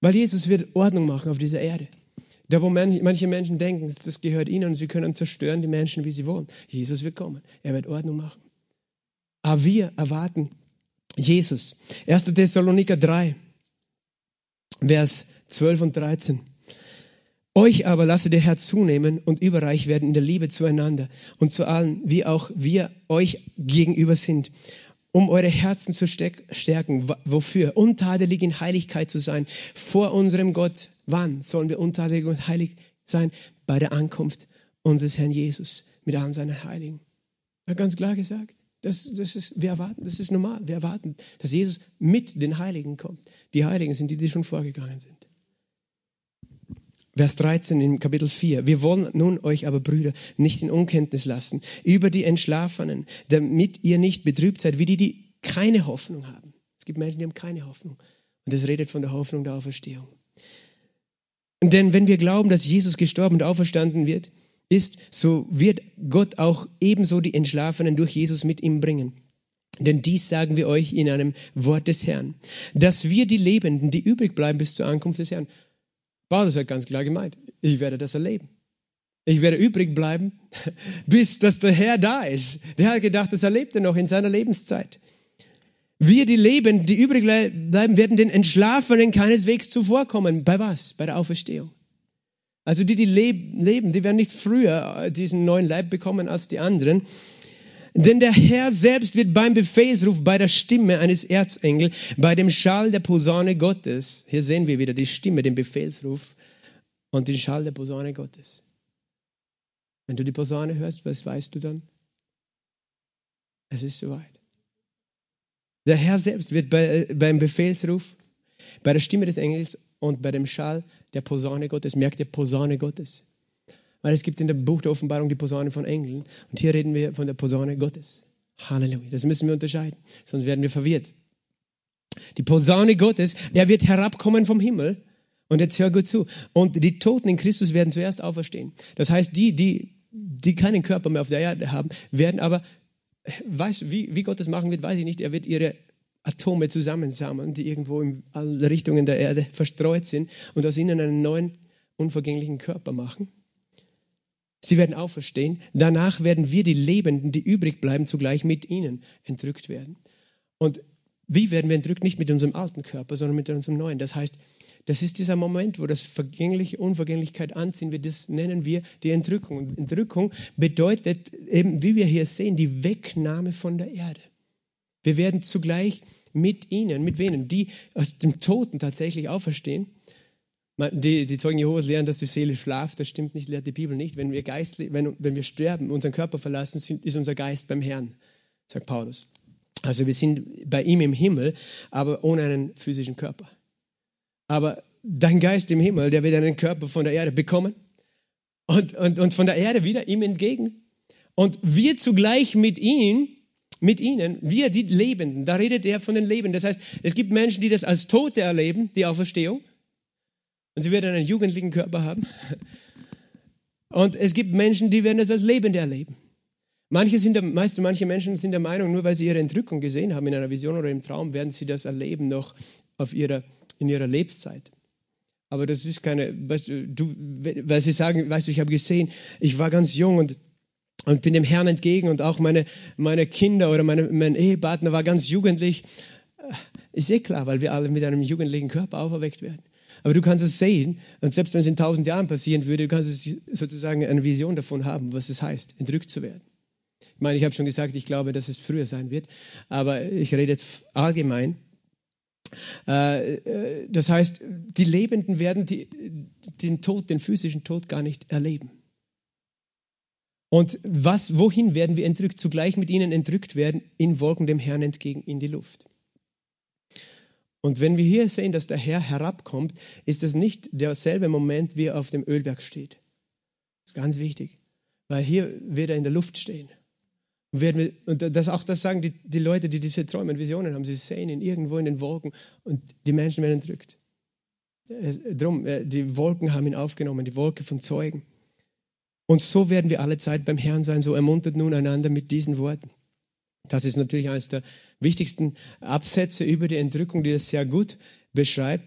Weil Jesus wird Ordnung machen auf dieser Erde. Da, wo manche Menschen denken, das gehört ihnen und sie können zerstören die Menschen, wie sie wollen. Jesus wird kommen. Er wird Ordnung machen. Aber wir erwarten Jesus. 1. Thessaloniker 3, Vers 12 und 13. Euch aber lasse der Herr zunehmen und überreich werden in der Liebe zueinander und zu allen, wie auch wir euch gegenüber sind um eure Herzen zu stärken. Wofür? Untadelig in Heiligkeit zu sein vor unserem Gott. Wann sollen wir untadelig und heilig sein? Bei der Ankunft unseres Herrn Jesus mit allen seinen Heiligen. Er hat ganz klar gesagt. Das, das ist, wir erwarten, das ist normal. Wir erwarten, dass Jesus mit den Heiligen kommt. Die Heiligen sind die, die schon vorgegangen sind. Vers 13 in Kapitel 4. Wir wollen nun euch aber, Brüder, nicht in Unkenntnis lassen über die Entschlafenen, damit ihr nicht betrübt seid, wie die, die keine Hoffnung haben. Es gibt Menschen, die haben keine Hoffnung. Und es redet von der Hoffnung der Auferstehung. Denn wenn wir glauben, dass Jesus gestorben und auferstanden wird, ist, so wird Gott auch ebenso die Entschlafenen durch Jesus mit ihm bringen. Denn dies sagen wir euch in einem Wort des Herrn, dass wir die Lebenden, die übrig bleiben bis zur Ankunft des Herrn, Paulus hat ganz klar gemeint, ich werde das erleben. Ich werde übrig bleiben, bis dass der Herr da ist. Der hat gedacht, das erlebt er noch in seiner Lebenszeit. Wir, die leben, die übrig bleiben, werden den Entschlafenen keineswegs zuvorkommen. Bei was? Bei der Auferstehung. Also die, die leben, die werden nicht früher diesen neuen Leib bekommen als die anderen. Denn der Herr selbst wird beim Befehlsruf, bei der Stimme eines Erzengels, bei dem Schall der Posaune Gottes, hier sehen wir wieder die Stimme, den Befehlsruf und den Schall der Posaune Gottes. Wenn du die Posaune hörst, was weißt du dann? Es ist soweit. Der Herr selbst wird bei, beim Befehlsruf, bei der Stimme des Engels und bei dem Schall der Posaune Gottes, merkt ihr Posaune Gottes. Weil es gibt in dem Buch der Offenbarung die Posaune von Engeln und hier reden wir von der Posaune Gottes. Halleluja. Das müssen wir unterscheiden, sonst werden wir verwirrt. Die Posaune Gottes, er wird herabkommen vom Himmel. Und jetzt hör gut zu. Und die Toten in Christus werden zuerst auferstehen. Das heißt, die, die, die keinen Körper mehr auf der Erde haben, werden aber weiß, wie, wie Gott das machen wird, weiß ich nicht. Er wird ihre Atome zusammensammeln, die irgendwo in alle Richtungen der Erde verstreut sind und aus ihnen einen neuen, unvergänglichen Körper machen. Sie werden auferstehen. Danach werden wir, die Lebenden, die übrig bleiben, zugleich mit ihnen entrückt werden. Und wie werden wir entrückt? Nicht mit unserem alten Körper, sondern mit unserem neuen. Das heißt, das ist dieser Moment, wo das Vergängliche Unvergänglichkeit anziehen wird. Das nennen wir die Entrückung. Und Entrückung bedeutet eben, wie wir hier sehen, die Wegnahme von der Erde. Wir werden zugleich mit ihnen, mit wenen, die aus dem Toten tatsächlich auferstehen. Die, die Zeugen Jehovas lehren, dass die Seele schlaft. Das stimmt nicht, lehrt die Bibel nicht. Wenn wir, geistlich, wenn, wenn wir sterben, unseren Körper verlassen, ist unser Geist beim Herrn, sagt Paulus. Also wir sind bei ihm im Himmel, aber ohne einen physischen Körper. Aber dein Geist im Himmel, der wird einen Körper von der Erde bekommen und, und, und von der Erde wieder ihm entgegen. Und wir zugleich mit ihm, mit ihnen, wir die Lebenden, da redet er von den Lebenden. Das heißt, es gibt Menschen, die das als Tote erleben, die Auferstehung. Und sie werden einen jugendlichen Körper haben. Und es gibt Menschen, die werden das als Lebende erleben. Manche, sind der, meist, manche Menschen sind der Meinung, nur weil sie ihre Entrückung gesehen haben in einer Vision oder im Traum, werden sie das erleben noch auf ihrer in ihrer Lebenszeit. Aber das ist keine, weißt du, du weil sie sagen, weißt du, ich habe gesehen, ich war ganz jung und, und bin dem Herrn entgegen und auch meine, meine Kinder oder meine, mein Ehepartner war ganz jugendlich. Ist eh klar, weil wir alle mit einem jugendlichen Körper auferweckt werden. Aber du kannst es sehen, und selbst wenn es in tausend Jahren passieren würde, du kannst es sozusagen eine Vision davon haben, was es heißt, entrückt zu werden. Ich meine, ich habe schon gesagt, ich glaube, dass es früher sein wird, aber ich rede jetzt allgemein. Äh, äh, das heißt, die Lebenden werden die, den Tod, den physischen Tod gar nicht erleben. Und was, wohin werden wir entrückt? Zugleich mit ihnen entrückt werden, in Wolken dem Herrn entgegen in die Luft. Und wenn wir hier sehen, dass der Herr herabkommt, ist es nicht derselbe Moment, wie er auf dem Ölberg steht. Das ist ganz wichtig, weil hier wird er in der Luft stehen. Und das, auch das sagen die, die Leute, die diese Träume und Visionen haben. Sie sehen ihn irgendwo in den Wolken und die Menschen werden entrückt. Drum, äh, die Wolken haben ihn aufgenommen, die Wolke von Zeugen. Und so werden wir alle Zeit beim Herrn sein. So ermuntert nun einander mit diesen Worten. Das ist natürlich eines der wichtigsten Absätze über die Entrückung, die das sehr gut beschreibt.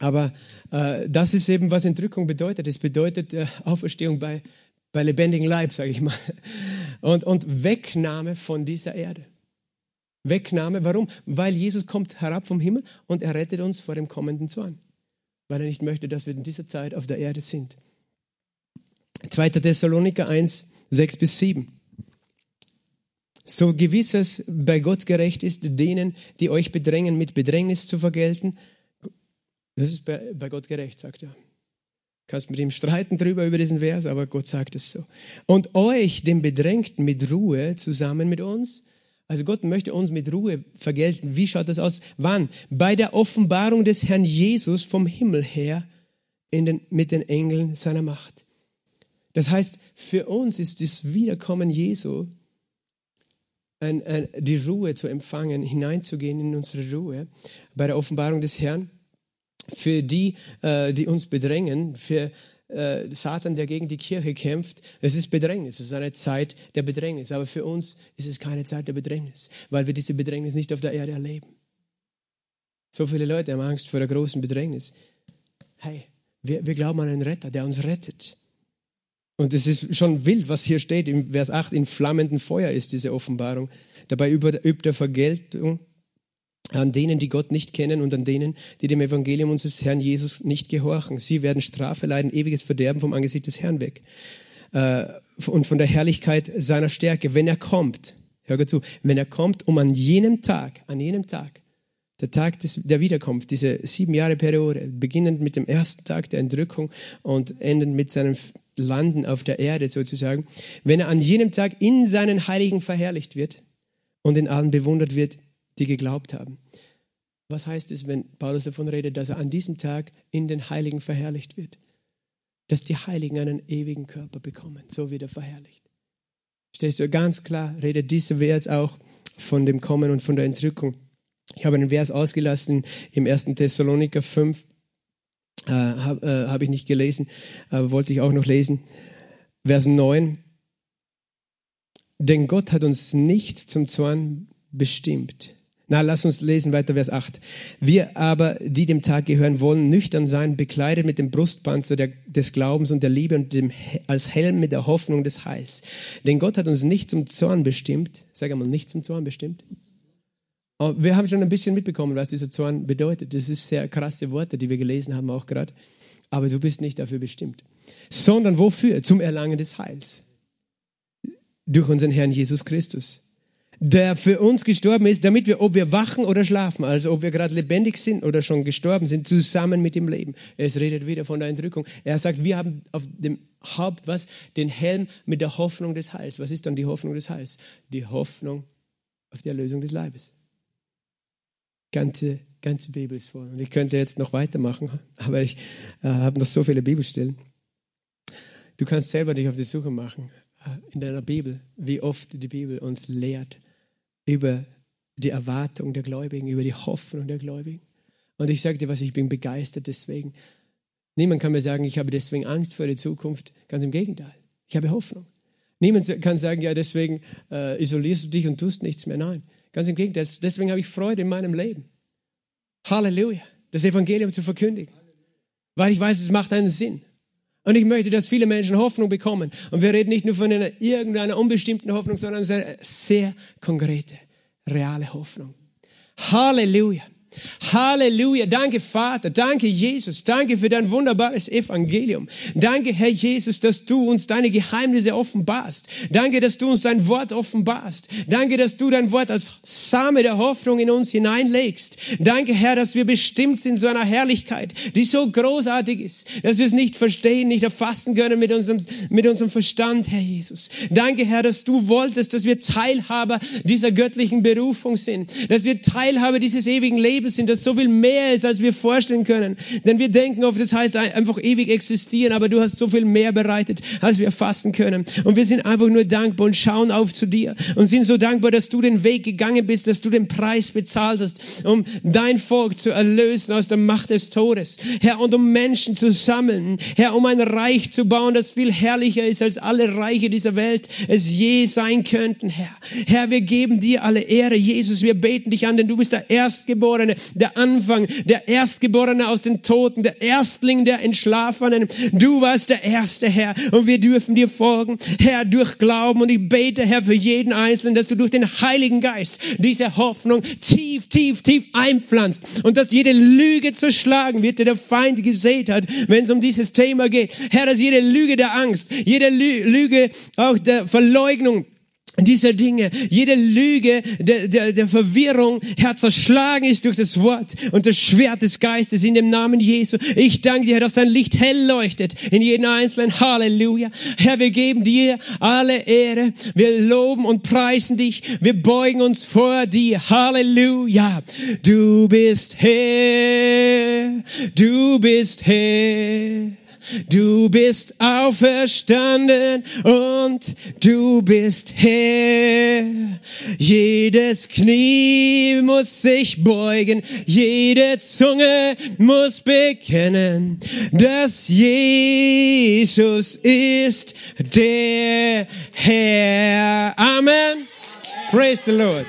Aber äh, das ist eben, was Entrückung bedeutet. Es bedeutet äh, Auferstehung bei, bei lebendigem Leib, sage ich mal. Und, und Wegnahme von dieser Erde. Wegnahme, warum? Weil Jesus kommt herab vom Himmel und er rettet uns vor dem kommenden Zorn. Weil er nicht möchte, dass wir in dieser Zeit auf der Erde sind. 2. Thessaloniker 1, 6 bis 7. So gewiss es bei Gott gerecht ist, denen, die euch bedrängen, mit Bedrängnis zu vergelten. Das ist bei, Gott gerecht, sagt er. Kannst mit ihm streiten drüber über diesen Vers, aber Gott sagt es so. Und euch, den Bedrängten, mit Ruhe zusammen mit uns. Also Gott möchte uns mit Ruhe vergelten. Wie schaut das aus? Wann? Bei der Offenbarung des Herrn Jesus vom Himmel her den, mit den Engeln seiner Macht. Das heißt, für uns ist das Wiederkommen Jesu die Ruhe zu empfangen, hineinzugehen in unsere Ruhe bei der Offenbarung des Herrn. Für die, äh, die uns bedrängen, für äh, Satan, der gegen die Kirche kämpft, es ist Bedrängnis, es ist eine Zeit der Bedrängnis. Aber für uns ist es keine Zeit der Bedrängnis, weil wir diese Bedrängnis nicht auf der Erde erleben. So viele Leute haben Angst vor der großen Bedrängnis. Hey, wir, wir glauben an einen Retter, der uns rettet. Und es ist schon wild, was hier steht im Vers 8, in flammendem Feuer ist diese Offenbarung. Dabei übt er Vergeltung an denen, die Gott nicht kennen und an denen, die dem Evangelium unseres Herrn Jesus nicht gehorchen. Sie werden Strafe leiden, ewiges Verderben vom Angesicht des Herrn weg äh, und von der Herrlichkeit seiner Stärke, wenn er kommt. Hör zu, wenn er kommt, um an jenem Tag, an jenem Tag, der Tag des, der Wiederkunft, diese sieben Jahre Periode, beginnend mit dem ersten Tag der Entrückung und endend mit seinem Landen auf der Erde sozusagen, wenn er an jenem Tag in seinen Heiligen verherrlicht wird und in allen bewundert wird, die geglaubt haben. Was heißt es, wenn Paulus davon redet, dass er an diesem Tag in den Heiligen verherrlicht wird? Dass die Heiligen einen ewigen Körper bekommen, so wird er verherrlicht. Stehst du ganz klar, redet dieser Vers auch von dem Kommen und von der Entrückung. Ich habe einen Vers ausgelassen im 1. Thessaloniker 5, äh, habe äh, hab ich nicht gelesen, aber wollte ich auch noch lesen. Vers 9. Denn Gott hat uns nicht zum Zorn bestimmt. Na, lass uns lesen weiter, Vers 8. Wir aber, die dem Tag gehören, wollen nüchtern sein, bekleidet mit dem Brustpanzer der, des Glaubens und der Liebe und dem, als Helm mit der Hoffnung des Heils. Denn Gott hat uns nicht zum Zorn bestimmt. Sag einmal, nicht zum Zorn bestimmt. Oh, wir haben schon ein bisschen mitbekommen, was dieser Zorn bedeutet. Das ist sehr krasse Worte, die wir gelesen haben auch gerade. Aber du bist nicht dafür bestimmt. Sondern wofür? Zum Erlangen des Heils. Durch unseren Herrn Jesus Christus. Der für uns gestorben ist, damit wir, ob wir wachen oder schlafen, also ob wir gerade lebendig sind oder schon gestorben sind, zusammen mit dem Leben. Es redet wieder von der Entrückung. Er sagt, wir haben auf dem Haupt was? Den Helm mit der Hoffnung des Heils. Was ist dann die Hoffnung des Heils? Die Hoffnung auf die Erlösung des Leibes ganze, ganze Bibel ist voll. Und ich könnte jetzt noch weitermachen, aber ich äh, habe noch so viele Bibelstellen. Du kannst selber dich auf die Suche machen äh, in deiner Bibel, wie oft die Bibel uns lehrt über die Erwartung der Gläubigen, über die Hoffnung der Gläubigen. Und ich sage dir was, ich bin begeistert deswegen. Niemand kann mir sagen, ich habe deswegen Angst vor der Zukunft. Ganz im Gegenteil. Ich habe Hoffnung. Niemand kann sagen, ja, deswegen äh, isolierst du dich und tust nichts mehr. Nein, Ganz im Gegenteil, deswegen habe ich Freude in meinem Leben. Halleluja, das Evangelium zu verkündigen. Weil ich weiß, es macht einen Sinn. Und ich möchte, dass viele Menschen Hoffnung bekommen. Und wir reden nicht nur von einer, irgendeiner unbestimmten Hoffnung, sondern eine sehr konkrete, reale Hoffnung. Halleluja. Halleluja. Danke, Vater. Danke, Jesus. Danke für dein wunderbares Evangelium. Danke, Herr Jesus, dass du uns deine Geheimnisse offenbarst. Danke, dass du uns dein Wort offenbarst. Danke, dass du dein Wort als Same der Hoffnung in uns hineinlegst. Danke, Herr, dass wir bestimmt sind zu einer Herrlichkeit, die so großartig ist, dass wir es nicht verstehen, nicht erfassen können mit unserem, mit unserem Verstand, Herr Jesus. Danke, Herr, dass du wolltest, dass wir Teilhaber dieser göttlichen Berufung sind, dass wir Teilhaber dieses ewigen Lebens Lebens sind, das so viel mehr ist, als wir vorstellen können. Denn wir denken oft, das heißt einfach ewig existieren, aber du hast so viel mehr bereitet, als wir fassen können. Und wir sind einfach nur dankbar und schauen auf zu dir und sind so dankbar, dass du den Weg gegangen bist, dass du den Preis bezahlt hast, um dein Volk zu erlösen aus der Macht des Todes. Herr, und um Menschen zu sammeln. Herr, um ein Reich zu bauen, das viel herrlicher ist, als alle Reiche dieser Welt es je sein könnten, Herr. Herr, wir geben dir alle Ehre, Jesus. Wir beten dich an, denn du bist der Erstgeborene Erstgeborene, der Anfang, der Erstgeborene aus den Toten, der Erstling der Entschlafenen. Du warst der Erste, Herr, und wir dürfen dir folgen, Herr, durch Glauben. Und ich bete, Herr, für jeden Einzelnen, dass du durch den Heiligen Geist diese Hoffnung tief, tief, tief einpflanzt und dass jede Lüge zerschlagen wird, die der Feind gesät hat, wenn es um dieses Thema geht. Herr, dass jede Lüge der Angst, jede Lüge auch der Verleugnung, dieser Dinge, jede Lüge der, der, der Verwirrung, Herr, zerschlagen ist durch das Wort und das Schwert des Geistes in dem Namen Jesu. Ich danke dir, Herr, dass dein Licht hell leuchtet in jedem Einzelnen. Halleluja. Herr, wir geben dir alle Ehre. Wir loben und preisen dich. Wir beugen uns vor dir. Halleluja. Du bist Herr. Du bist Herr. Du bist auferstanden und du bist Herr. Jedes Knie muss sich beugen, jede Zunge muss bekennen, dass Jesus ist der Herr. Amen. Praise the Lord.